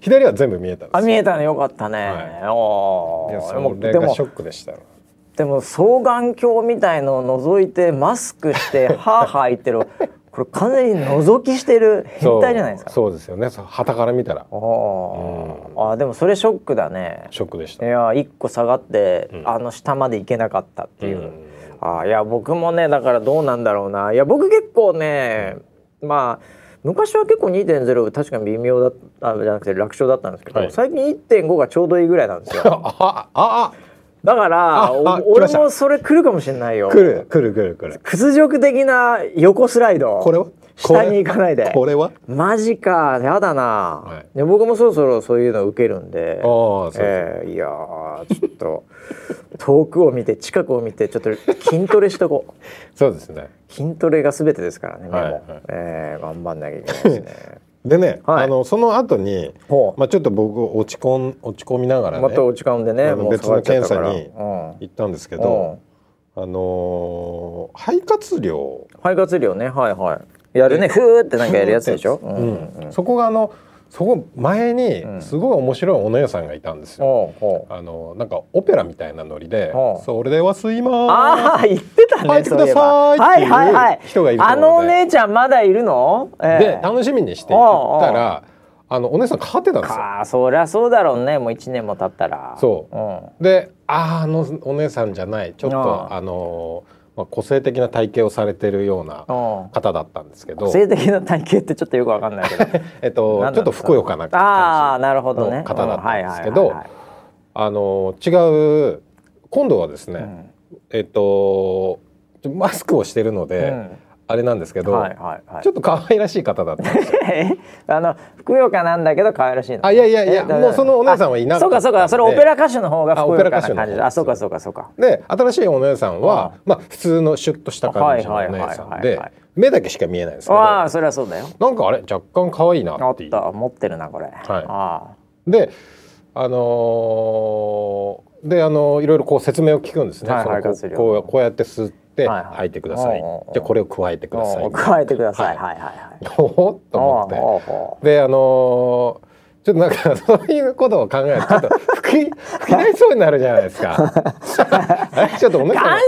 左は全部見えたんですあ見えたのよかったね、おいそれでもがショックでしたよ。でも双眼鏡みたいのを覗いてマスクしてハーハー言ってる。これ完全に覗きしてる変態じゃないですか。そうですよね。旗から見たら。おー。あでもそれショックだね。ショックでした。いや一個下がって、ん。あの下まで行けなかったっていう、うんあいや僕もねだからどうなんだろうな。いや僕結構ねまあ昔は結構2.0確かに微妙だったじゃなくて楽勝だったんですけど、はい。最近1.5がちょうどいいぐらいなんですよ。(laughs) ああだから俺もそれ来るかもしれないよ。来る来る来る来る。屈辱的な横スライド。これは？下に行かないで。これは？マジか。やだな、はい。で僕もそろそろそういうの受けるんで。ああそうですえーいやーちょっと遠くを見て近くを見てちょっと筋トレしとこう。そうですね。筋トレが全てですからね、はいはい。えー頑張んなきゃいけないですね。(laughs) でね、はい。あのその後にまあちょっと僕落ち込ん落ち込みながらねまた落ち込んでね別の検査に行ったんですけうん。ど、あのー肺活量。肺活量ね。はいはいやるね。ふーってなんかやるやつでしょ、うんうんうん。そこがあのそこ前にうん。すごい面白いお姉さんがいたんですよ。ほうほう。あのなんかオペラみたいなノリでほ「う。それでは吸いまああーす」言ってたね入ってくださいっていうはいはいはい人がい。るとあ思うのでのお姉ちゃんまだいるの、えで楽しみにして行ったらあのお姉さん変わってたんですよ。かあそりゃそうだろうね。もう一年も経ったら、そう。ん、であーあのお姉さんじゃない。ちょっとああのーまあ、個性的な体型をされてるようなうん方だったんですけど、性的な体型ってちょっとよくわかんないけど。(laughs) えっと、ちょっとふくよかなああ感なるほどね。の方だったんですけどあのー違う今度はですね、うん。えっとマスクをしてるので、うんあれなんですけど、はいはいはい。ちょっと可愛らしい方だったんですよ。(laughs) え？あのふくよかなんだけど可愛らしいのあいやいやいやもうそのお姉さんはいなそうかそうかそれオペラ歌手の方がふくよかな感じ。だあそうかそうかそうか。で新しいお姉さんはあまあ普通のシュッとした感じのお姉さんはいはいはいはいではい。目だけしか見えないんですけど。ああそれはそうだよ。なんかあれ若干可愛いなあっっていう。た。持ってるなこれ、あであのーであのーいろいろこう説明を聞くんですね。はいそのこうこうこうやって吸ってはいはいてください。じゃあこれを加えてください。あ加えてください、はいはい、はいはいおっと思って。であのーちょっとなんかそういうことを考えるとちょっと吹き吹き出しそうになるじゃないですか。(laughs) ちょっとお姉考さ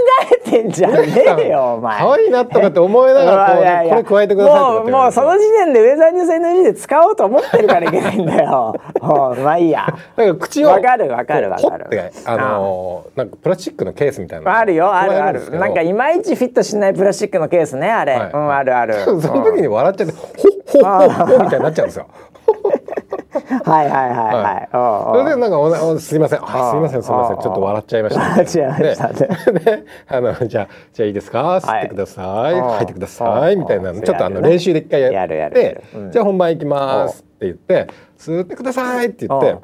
てんじゃねえよお前。可愛いなとかって思いながらこういやいや。これ加えてくださいもうもうその時点でウェザーニュース NG で使おうと思ってるからいけないんだよ。(laughs) まあいいや。だから口をわかるわかるわかる。ってあのーなんかプラスチックのケースみたいなのあるよあるある。なんかいまいちフィットしないプラスチックのケースねあれ、はいう。んあるある。(laughs) その時に笑っちゃってほっほっほっほみたいになっちゃうんですよ。(laughs) はいはいはいはい、それでなんかおすいません。あすいませんすいません。あちょっと笑っちゃいました。笑っちゃいましたね。(laughs) あのじゃあじゃあいいですか？吸ってください、はい吐いてください。みたいなちょっとあの練習で一回やって。じゃあ本番行きますって言って吸ってくださいって言って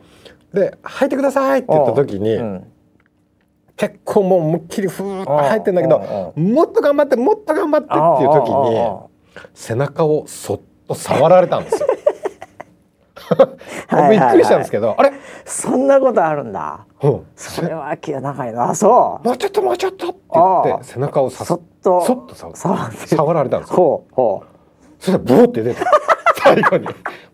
で吐いてくださいって言った時に。うん。結構もう思いっきりふーっと入ってんだけう。んどもっと頑張ってもっと頑張ってっていう時に背中をそっと触られたんですよ。はいはいはいびっくりしたんですけど、あれ、そんなことあるんだ。うん、それは気が長いな。あそう。もうちょっともうちょっとって言って背中をさそっと。そっと触触られたんですよ。ほうほう。そしたらブーって出て (laughs) 最後に。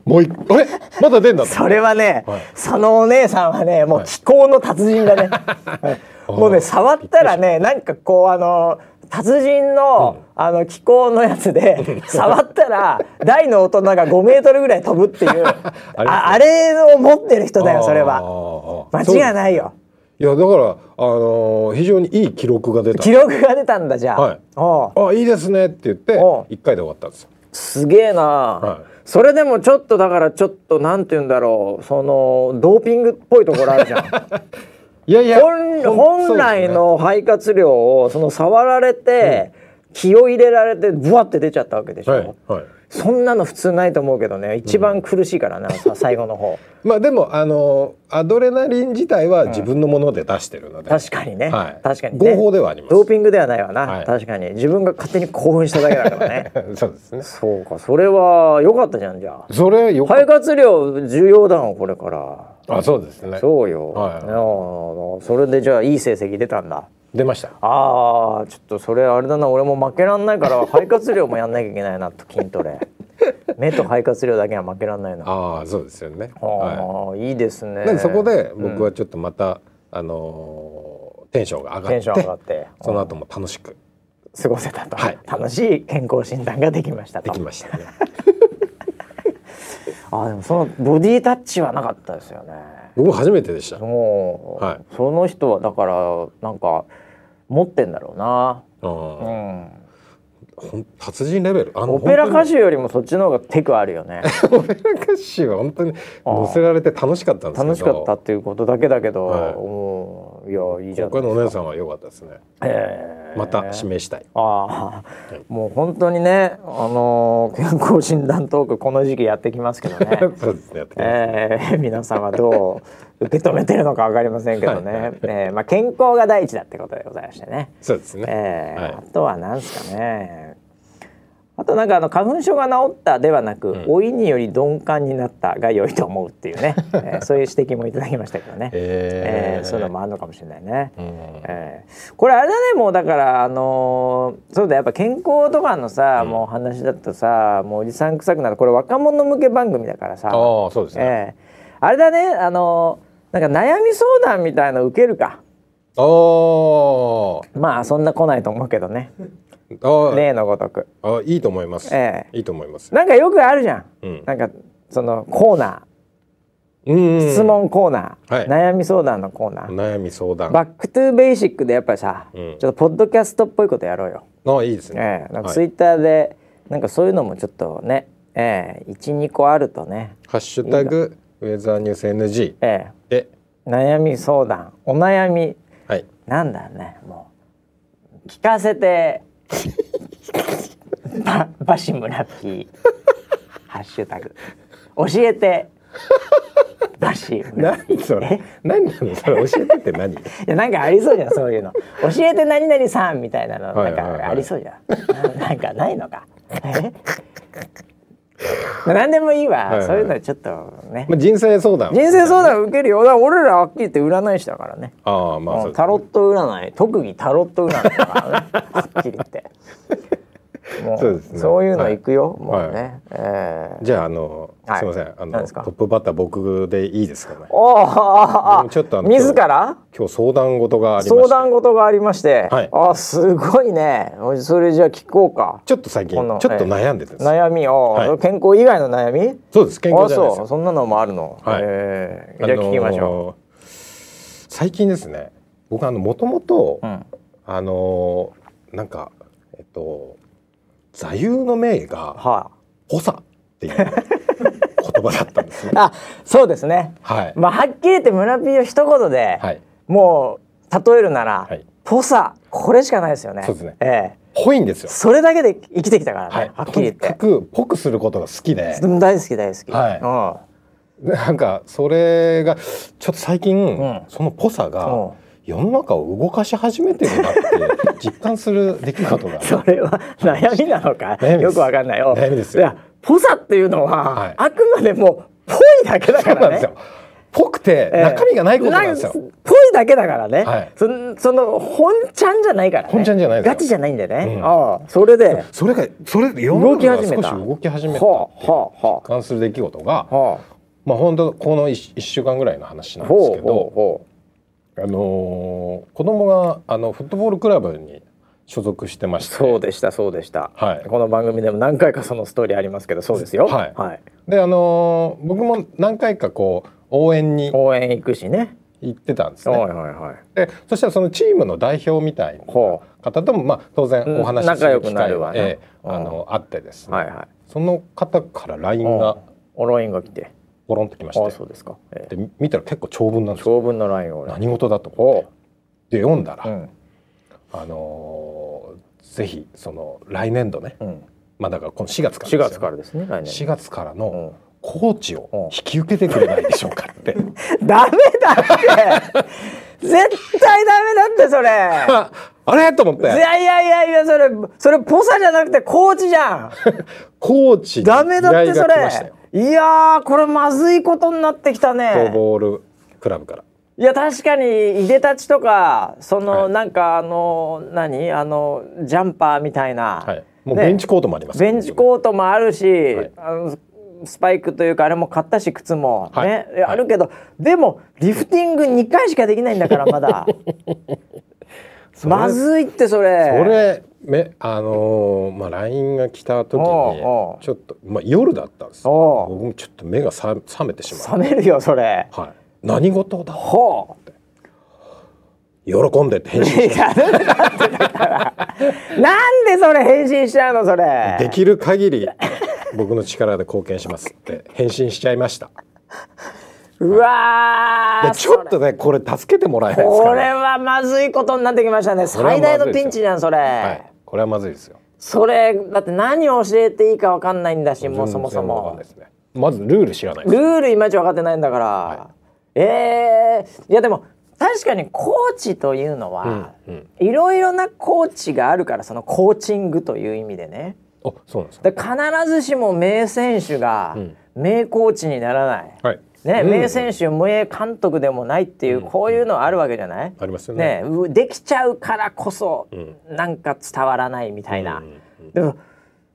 もう一個あれ？まだ出んだとそれはね、はい。そのお姉さんはねもう気候の達人だね、(laughs) はい。もうね触ったらねなんかこうあの達人の,、あの気候のやつで (laughs) 触ったら大の大人が5メートルぐらい飛ぶっていう (laughs) あれを持ってる人だよそれは。は間違いないよ。いやだからあのー非常にいい記録が出た。記録が出たんだじゃあ、はい。あいいですねって言っておう。一回で終わったんですよ。すげえな、はい。それでもちょっとだからちょっとなんて言うんだろうそのドーピングっぽいところあるじゃん (laughs) いやいや本来の肺活量をその触られて、気を入れられてブワって出ちゃったわけでしょ、はいはい。そんなの普通ないと思うけどね。一番苦しいからな、(laughs) さ最後の方。まあでもあのアドレナリン自体は自分のもので出してるので、確かにね、はい。確かにね。合法ではあります。ドーピングではないわな、はい。確かに。自分が勝手に興奮しただけだからね。(laughs) そうですね。そうか。それは良かったじゃんじゃあ。それ肺活量重要だもんこれからあそうですね。そうよ、はいい。やーそれでじゃあいい成績出たんだ。出ました。あーちょっとそれあれだな俺も負けらんないから (laughs) 肺活量もやんなきゃいけないなと筋トレ。(laughs) 目と肺活量だけは負けらんないな。あああそうですよね。あはー、い、いですね。そこで僕はちょっとまた、あのーテンションが上がってテンション上がって。(laughs) その後も楽しく。過ごせたと、はい。楽しい健康診断ができましたと。できましたね。あーでもそのボディタッチはなかったですよね。僕も初めてでした。もう、はい。その人はだからなんか持ってんだろうな。あうーん達人レベル？あのオペラ歌本手よりもそっちの方がテクあるよね。(laughs) オペラ歌手は本当に乗せられて楽しかったんですけど。楽しかったっていうことだけだけど、はい。もういやいいじゃない他のお姉さんは良かったですね。えーまた指名したい。ああ、もう本当にね、あのー健康診断トークこの時期やってきますけどね。(laughs) そうですね。やってきますえー皆さんはどう受け止めてるのかわかりませんけどね。えーまあ健康が第一だってことでございましてね。そうですね。えーはいあとは何ですかね。あとなんかあの花粉症が治ったではなく、老いにより鈍感になったが良いと思うっていうね、(laughs) えーそういう指摘もいただきましたけどね。えー。えーそういうのもあるのかもしれないね。うん。えーこれあれだねもうだからあのーそうだやっぱ健康とかのさ、もう話だとさもうおじさん臭くなる。これ若者向け番組だからさ。ああそうですね。えーあれだねあのーなんか悩み相談みたいの受けるか。あー。まあそんな来ないと思うけどね例のごとく。あいいと思います。ええ。いいと思います。なんかよくあるじゃん、うん。なんかそのコーナうんー質問コーナー、はい。悩み相談のコーナー、悩み相談。 back to basic でやっぱりさ、うん。ちょっとポッドキャストっぽいことやろうよ。ああいいですね。ええ。なんかはいツイッターでなんかそういうのもちょっとね、ええ12個あるとね、ハッシュタグウェザーニュース NG えで、え悩み相談。お悩み。はい。なんだね。もう聞かせてば (laughs) バシムラッキー。ハッシュタグ。教えて。バシムラッキー。何それ？何なの？それ教えてって何？(laughs) いやなんかありそうじゃんそういうの。教えて何々さんみたいなの。はないんかありそうじゃん、ななんかないのか。え？まあ何でもいいわ、はいはい。そういうのちょっとね。まあ人生相談。人生相談受けるよ。だ俺らはっきり言って占い師だからね。ああまあタロット占い。特技タロット占いだからね。はっきり言ってもうそうですね。そういうの行くよ、はい。もうね、ええじゃああの、はい。すみません。あの何ですか？トップバッター僕でいいですかね？おー。あちょっとあの自ら？今日相談事がありまして。相談事がありまして、はい。あすごいね。それじゃあ聞こうか。ちょっと最近ちょっと悩んでてです、悩み。を、はい。健康以外の悩み？そうです。健康じゃないそう。そんなのもあるの、はい。えー。じゃあ聞きましょう。最近ですね。僕あのもともとあのーなんかえっと座右の銘がは「補佐」っていう言葉だったんですね。(laughs) ああそうですね。はい、まあはっきり言って村ピーを一言で、はい、もう例えるなら、はい。ポサこれしかないですよね。そうですね。ええ。ぽいんですよ。それだけで生きてきたからね、はい、はっきり言っとにかてくぽくすることが好きで、うん大好き大好き、はい。なんかそれがちょっと最近、ん。そのぽさうん。が世の中を動かし始めてるなって実感する出来事が (laughs) それは悩みなのか？よくわかんない。よ悩みですよ。ポサっていうのは、はい。あくまでもぽいだけだからね。ぽくてええ。中身がないことなんですよ。なぽいだけだからね、はい。そその本ちゃんじゃないからね。本ちゃんじゃないガチじゃないんでね、うん。ああそれでそれがそれで世の動き中が始めた。少し動き始めたはあはあは実感する出来事が、あ。はまあ本当この一一週間ぐらいの話なあんですほうほうけど、ほあのー子供があのフットボールクラブに所属してまうして、そうでしたそうでした、はい。この番組でも何回かそのストーリーありますけどそうですよ。はい。はい、であのー僕も何回かこう応援に応援行くしね。行ってたんですね。はいはいはい。でそしたらそのチームの代表みたいなほ方ともまあ当然お話しする機るわねええうん。あのあってですね、はいはい。その方から LINE が。オロインが来てポロンときまあして。そうですか、ええ。で見たら結構長文なんですよ。長文のラインを。俺何事だと。思ってで読んだら、うん。あのーぜひその来年度ね、うん。まあだからこの4月から4ですよ月からですね来年4月からのうん。コーチを引き受けてくれないでしょうかって。(laughs) ダメだって。(laughs) 絶対ダメだってそれ。あ (laughs) あれ？と思って。いやいやいやいやそれそれポサじゃなくてコーチじゃん。コーチにダメだって依それいやーこれまずいことになってきたね。ボールクラブから。いや確かにいでたちとかその、はい。なんかあの何？あのジャンパーみたいな、はい。もうねベンチコートもあります。ベンチコートもあるし、はい。あのスパイクというかあれも買ったし靴も、はい。ね、はい。あるけどでもリフティング2回しかできないんだからまだ。(laughs) まずいってそれ。それめあのーまあ LINE が来た時にちょっとまあ夜だったんです僕もちょっと目がさ覚めてしまう冷めるよそれ。はい。何事だ？ほう。喜んでって返信いやなんでだってだから。なんでそれ返信しちゃうのそれ。できる限り僕の力で貢献しますって返信しちゃいました。うわでちょっとねこれ助けてもらえないですか、ね、これはまずいことになってきましたね。最大のピンチじゃんそれ、はい、これはまずいですよ。それだって何を教えていいかわかんないんだしもうそもそも、ね、まずルール知らないルールいまいち分かってないんだから、はい、ええー、いやでも確かにコーチというのは、いろいろなコーチがあるからそのコーチングという意味でね。あそうなんですか。必ずしも名選手が名コーチにならない、はいね、うん、名選手名監督でもないっていう、うん、こういうのあるわけじゃない、ありますよね。ねできちゃうからこそ、うん、なんか伝わらないみたいな、でも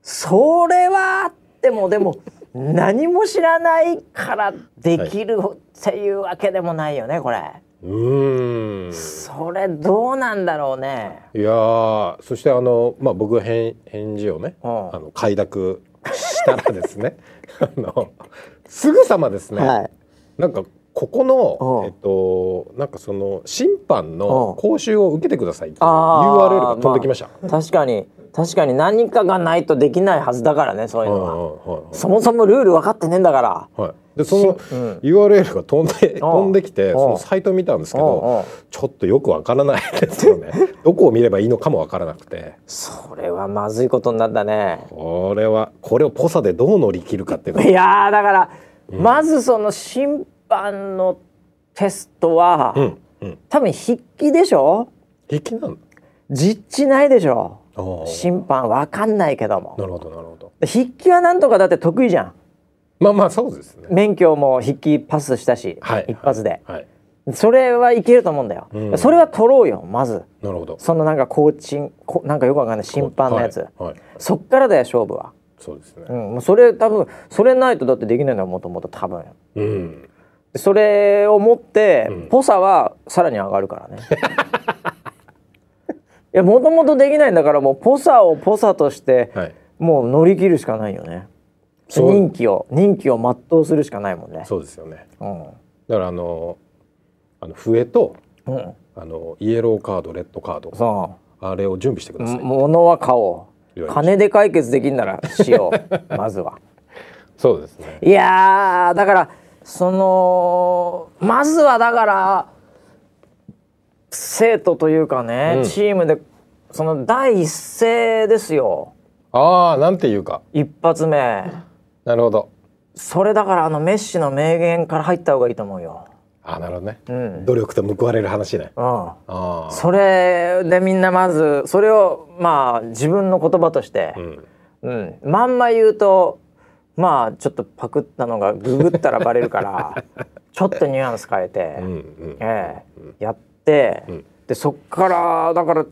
それはあってもでも (laughs) 何も知らないからできるっていうわけでもないよねこれ。うん。それどうなんだろうね。いやそしてあの、まあ、僕が返返事をね、あの快諾したらですね (laughs) あのすぐさまですね、はい、なんかここの、えっと、なんかその審判の講習を受けてくださいっていう URL が飛んできました、まあ、確かに。確かに。何かがないとできないはずだからねそういうのは,、そもそもルール分かってねえんだから、はい、でその URL が飛んで飛んできてそのサイト見たんですけどちょっとよく分からないですよね。(laughs) どこを見ればいいのかも分からなくて。それはまずいことになったね。これはこれをポサでどう乗り切るかっていういやだから、うん、まずその審判のテストは、多分筆記でしょ？筆記なの？実地ないでしょ？審判わかんないけども。なるほどなるほど。筆記はなんとかだって得意じゃん。まあまあそうですね。免許も筆記パスしたし、はい、一発で、はい、それはいけると思うんだよ、うん、それは取ろうよまず。なるほど。そのなんかコーチンなんかよくわかんない審判のやつ、はい、そっからだよ勝負はそうですね、うん、それ多分それないとだってできないのはもともと多分。うん。それを持って、うん、ポサはさらに上がるからね。(laughs) いやもともとできないんだからもうポサをポサとして、はい、もう乗り切るしかないよね。任期を任期を全うするしかないもんね。そうですよね、うん、だからあのあの笛と、うん、あのイエローカードレッドカード。あれを準備してください。物は買おう金で解決できんならしよう。(laughs) まずは。そうですね。いやだからそのまずはだから生徒というかね、うん、チームでその第一声ですよ。ああなんていうか。一発目。なるほど。それだからあのメッシの名言から入った方がいいと思うよあなるほどね、うん、努力と報われる話ね、うん、あそれでみんなまずそれをまあ自分の言葉として、うん、うん、まんま言うとまあちょっとパクったのがググったらバレるから (laughs) ちょっとニュアンス変えて、うんうん、えー、やって、うん、でそっからだから、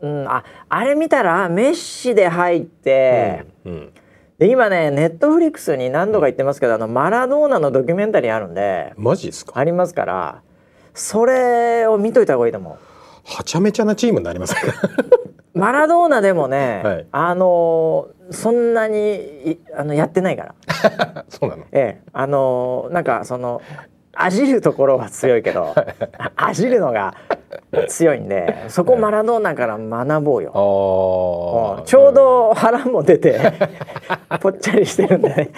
うん、ああれ見たらメッシで入って、うんうん、で今ねネットフリックスに何度か言ってますけど、あのマラドーナのドキュメンタリーあるんでマジですか？ありますからそれを見といた方がいいと思う。はちゃめちゃなチームになります (laughs) マラドーナでもね、はい、あのそんなにあのやってないから。(laughs) そうなの？ええあのなんかそのあじるところは強いけどあじるのが強いんでそこマラドーナから学ぼうよ、うん、ちょうど腹も出てぽっちゃりしてるんでね。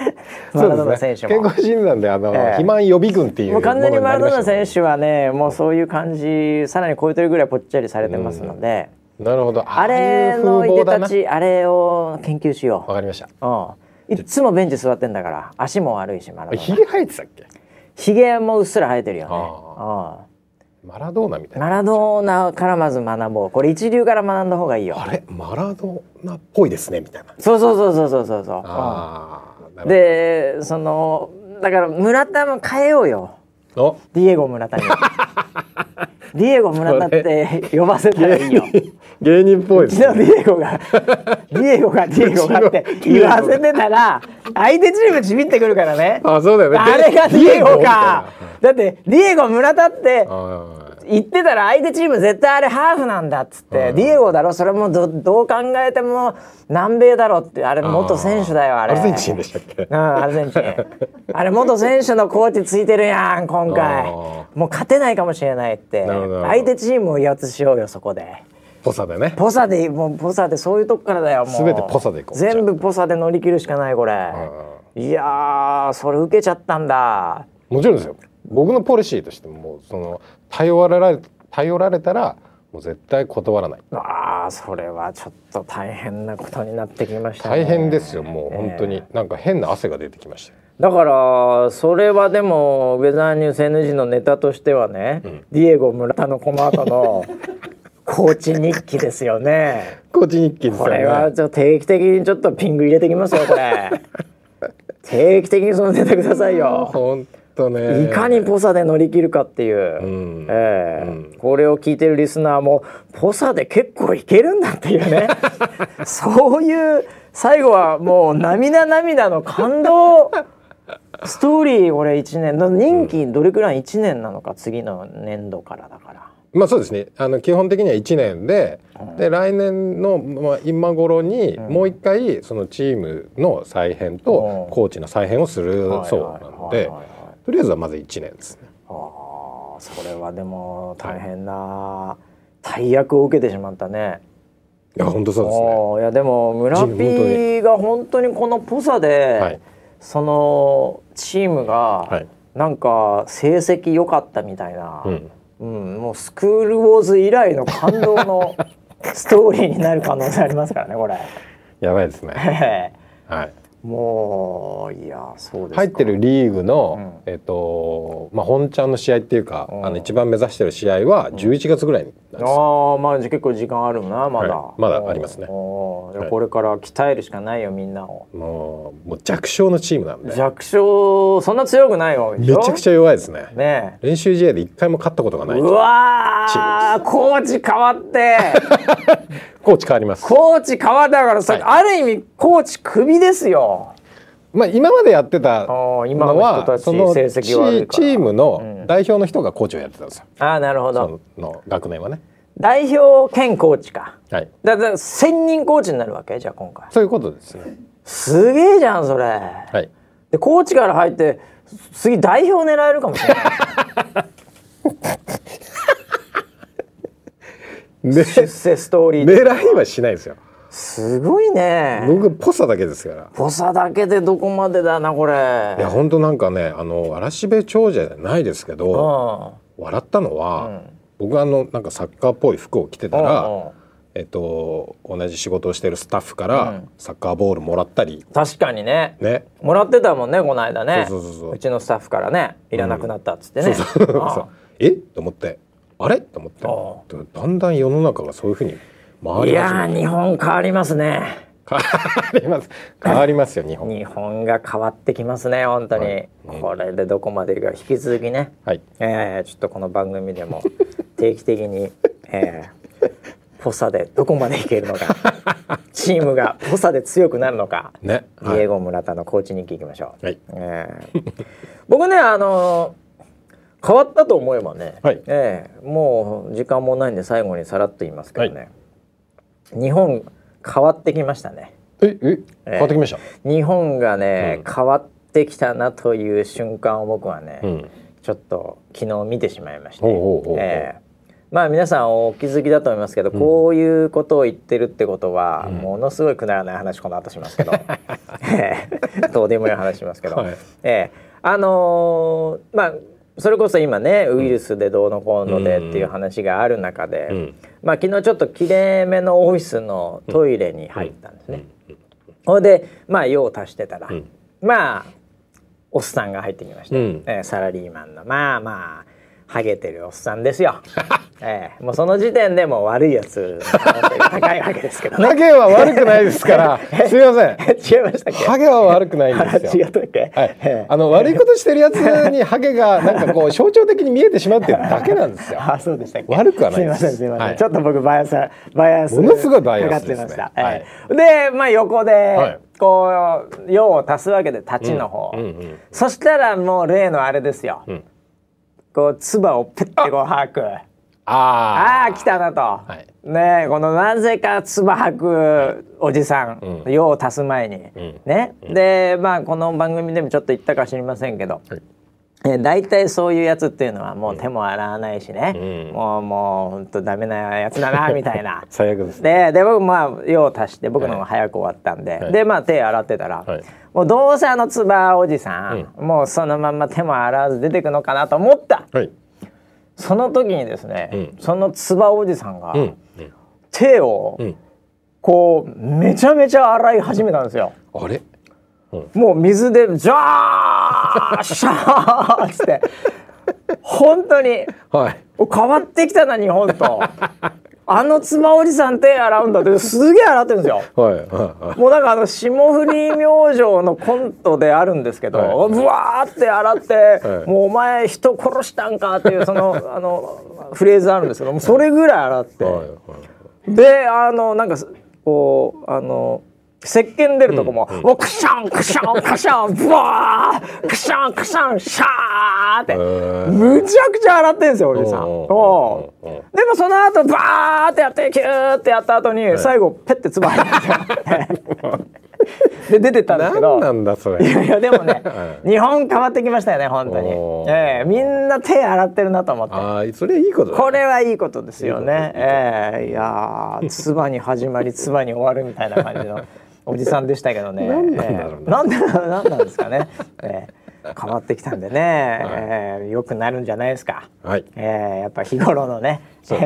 マラドーナ選手も、健康診断であの、えー、肥満予備軍っていうもう完全にマラドーナ選手はねもうそういう感じさらに超えてるぐらいぽっちゃりされてますので、なるほど。あれのいでたちあれを研究しよう。わかりました。うん。いつもベンチ座ってんだから足も悪いしマラドーナ。ひげ生えてたっけ？ひげもうっすら生えてるよね。マラドーナみたいな。マラドーナからまず学ぼう。これ一流から学んだ方がいいよ。あれ？マラドーナっぽいですねみたいな。そうそうそうそうそうそうそう。あ、うん、でそのだから村田も変えようよ。ディエゴ村田に (laughs) ディエゴ村田って呼ばせたらいいよ。芸人っぽいね、うちのディエゴが (laughs) ディエゴがディエゴがって言わせてたら相手チームちびってくるからね。あそうだよね。あれがディエゴか。だってディエゴ村田って言ってたら相手チーム絶対あれハーフなんだっつって、ディエゴだろ？それもどどう考えても南米だろってあれ元選手だよあれ。アルゼンチンでしたっけ？うんアルゼンチン。(laughs) あれ元選手のコーチついてるやん今回。もう勝てないかもしれないって。相手チームを威圧しようよそこで。ポサでね。ポサでもうポサでそういうとこからだよもう。全てポサでいこう。全部ポサで乗り切るしかないこれ。いやそれ受けちゃったんだ。もちろんですよ。僕のポリシーとしてもその頼られ頼られたらもう絶対断らないああそれはちょっと大変なことになってきました、ね、大変ですよもう本当に、えー、なんか変な汗が出てきましただからそれはでもウェザーニュース NG のネタとしてはね、うん、ディエゴ村田のこの後のコーチ日記ですよね。コーチ日記ですよね。これはちょっと定期的にちょっとピング入れてきますよこれ。(laughs) 定期的にそのネタくださいよ。本当ね。いかにポサで乗り切るかっていう。うん、ええーうん、これを聞いてるリスナーもポサで結構いけるんだっていうね。(laughs) そういう最後はもう涙涙の感動。ストーリー俺1年の任期どれくらい1年なのか次の年度からだから。まあそうですねあの基本的には1年でうん、で来年の、まあ、今頃にもう一回そのチームの再編とコーチの再編をするそうなのでとりあえずはまず1年ですね。あそれはでも大変な大役を受けてしまったね。いや本当そうですね。いやでも村 P が本当にこのポサで、はい、そのチームがなんか成績良かったみたいな。うんうん、もうスクールウォーズ以来の感動の (laughs) ストーリーになる可能性ありますからねこれ。やばいですね。(laughs) はい。もういやそう入ってるリーグの、うん、えっ、とまあ本ちゃんの試合っていうか、うん、あの一番目指してる試合は11月ぐらいになす、うん、ああまあ結構時間あるなまだ、はい、まだ。ありますね。これから鍛えるしかないよみんなを。もうもう弱小のチームなんで。弱小そんな強くないよ。めちゃくちゃ弱いですね。ね練習試合で一回も勝ったことがないうわコーチ変わって (laughs) コーチ変わります。コーチ変わったからはい、ある意味コーチクビですよ。まあ今までやってたのはそのチームの代表の人がコーチをやってたんですよ、うん、ああなるほど。その学年はね。代表兼コーチか、はい、だから専任コーチになるわけ？じゃあ今回。そういうことですね。すげえじゃんそれ、はい、でコーチから入って次代表狙えるかもしれない (laughs) 出世ストーリー狙いはしないですよ。すごいね。僕ポサだけですから。ポサだけでどこまでだなこれ。いや本当なんかねあの嵐部長者じゃないですけど、うん、笑ったのは、うん、僕あのなんかサッカーっぽい服を着てたら、うん、えっと、同じ仕事をしてるスタッフからサッカーボールもらったり、確かにね。ね。もらってたもんねこの間ね。うちのスタッフからね。いらなくなったっつってね、そうそうそうえ？と思ってあれ？と思って。だんだん世の中がそういうふうにいや日本変わりますね。変わります。変わりますよ日本。(laughs) 日本が変わってきますね本当に、はい、これでどこまでいくか引き続きね、はい、えー、ちょっとこの番組でも (laughs) 定期的に、えー、ポサでどこまでいけるのか。(laughs) チームがポサで強くなるのか、ね。はい、ディエゴ村田のコーチに行きましょう、はい。えー、僕ねあの変わったと思えばね、はい。えー、もう時間もないんで最後にさらっと言いますけどね、はい。日本変わってきましたね。ええ変わってきました、えー、日本がね、うん、変わってきたなという瞬間を僕はね、うん、ちょっと昨日見てしまいまして、えー、まあ皆さんお気づきだと思いますけど、うん、こういうことを言ってるってことは、ものすごいくだらない話この後しますけど、(laughs) えー、どうでもいい話しますけど、はい、えー、あのー、まあそれこそ今ねウイルスでどうのこうのでっていう話がある中で、うん、まあ昨日ちょっときれいめのオフィスのトイレに入ったんですね。ほ、うん。でまあ用を足してたら、まあおっさんが入ってきました、うん、えー、サラリーマンのまあまあハゲてるおっさんですよ。(laughs) ええー、もうその時点でも悪いやつ高いわけですけどね。(laughs) ハゲは悪くないですから。すみません。(laughs) 違いましたっけ？ハゲは悪くないんですよ。違ったっけ？はい。あの悪いことしてるやつにハゲがなんかこう象徴的に見えてしまうっていうだけなんですよ。あ、そうでしたっけ？悪くはないすみませんすみません、はい。ちょっと僕バイアスバイアスものすごいバイアスですね。はい。でまあ横で。はいこう用を足すわけで立ちの方、うんうんうん、そしたらもう例のあれですよ、うんこう唾をペッてこう吐く。ああ来たなと、はい、ねこのなぜか唾吐くおじさん、うん、用を足す前に、うん、ね、うん、でまあこの番組でもちょっと言ったか知りませんけど、はい、えー、大体そういうやつっていうのはもう手も洗わないしね、うん、もうもう本当ダメなやつだな (laughs) みたいな。最悪です、ね、でで僕まあ用を足して僕の方が早く終わったんで、はい、でまあ手洗ってたら、はい、もうどうせあのつばおじさん、うん、もうそのまま手も洗わず出てくのかなと思った、はい、その時にですね、うん、そのつばおじさんが、手を、こうめちゃめちゃ洗い始めたんですよ。あれ？もう水でジャーシャーっつって。本当に、はい、変わってきたな日本と。あの妻おじさん手洗うんだってすげえ洗ってるんですよ。はいはいはい、もうなんかあの霜降り明星のコントであるんですけど、はい、ぶわーって洗って、はい、もうお前人殺したんかっていうその (laughs) あのフレーズあるんですけどもそれぐらい洗って、はいはい、であのなんかこうあの石鹸出るとこも、もうクシャンクシャンクシャンブワークシャンクシャンシャーってむちゃくちゃ洗ってんですよおじさん。でもその後バーってやってキューってやった後に最後ペッてつば入って。で出てたんですけど。なんだそれ。いやいやでもね、(laughs) 日本変わってきましたよね本当に、えー、みんな手洗ってるなと思って。あそれいいこと、これはいいことですよね。いいえー、いやつばに始まりつばに終わるみたいな感じのおじさんでしたけどね。なんなんな。なんでなんなんですかね。(laughs) えー、変わってきたんでね、はい、えー、よくなるんじゃないですか。はい。えー、やっぱ日頃のね、え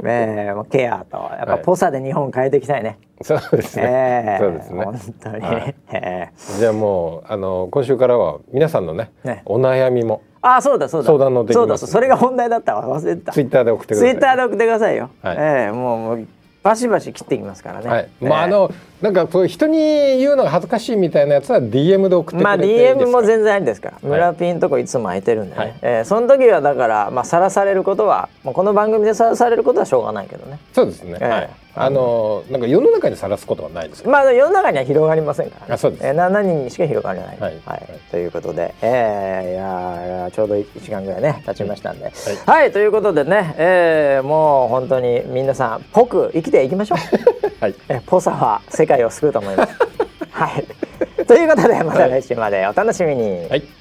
ー、もうケアとやっぱポサで日本変えていきたいね。そうですね。えー、そうですね。本当に。はい、えー、じゃあもうあの今週からは皆さんのね、ね。お悩みも。あそうだそうだ。相談のできます、そうだそれが問題だったわ。忘れてた。ツイッターで送ってください。ツイッターで送ってくださいよ、はい、ええ。ー、もうもうバシバシ切っていきますからね。はい、まああのなんかそう人に言うのが恥ずかしいみたいなやつは DM で送ってくれてまあ DM も全然ありですから。村ピンとこいつも空いてるんでね。はい、えー、その時はだからまあさらされることは、まあこの番組でさらされることはしょうがないけどね。そうですね。えー、はい。あのなんか世の中にさらすことはないですまあ世の中には広がりませんから、ね、あそうです。えー、7人にしか広がらない。はい。はい、ということで、えー、いやちょうど1時間ぐらいね経ちましたんで、はい、はい、ということでね、えー、もう本当に皆さんぽく生きていきましょう。(laughs) はい。えポサは世界を救うと思います。はい。ということでまた来週までお楽しみに。はい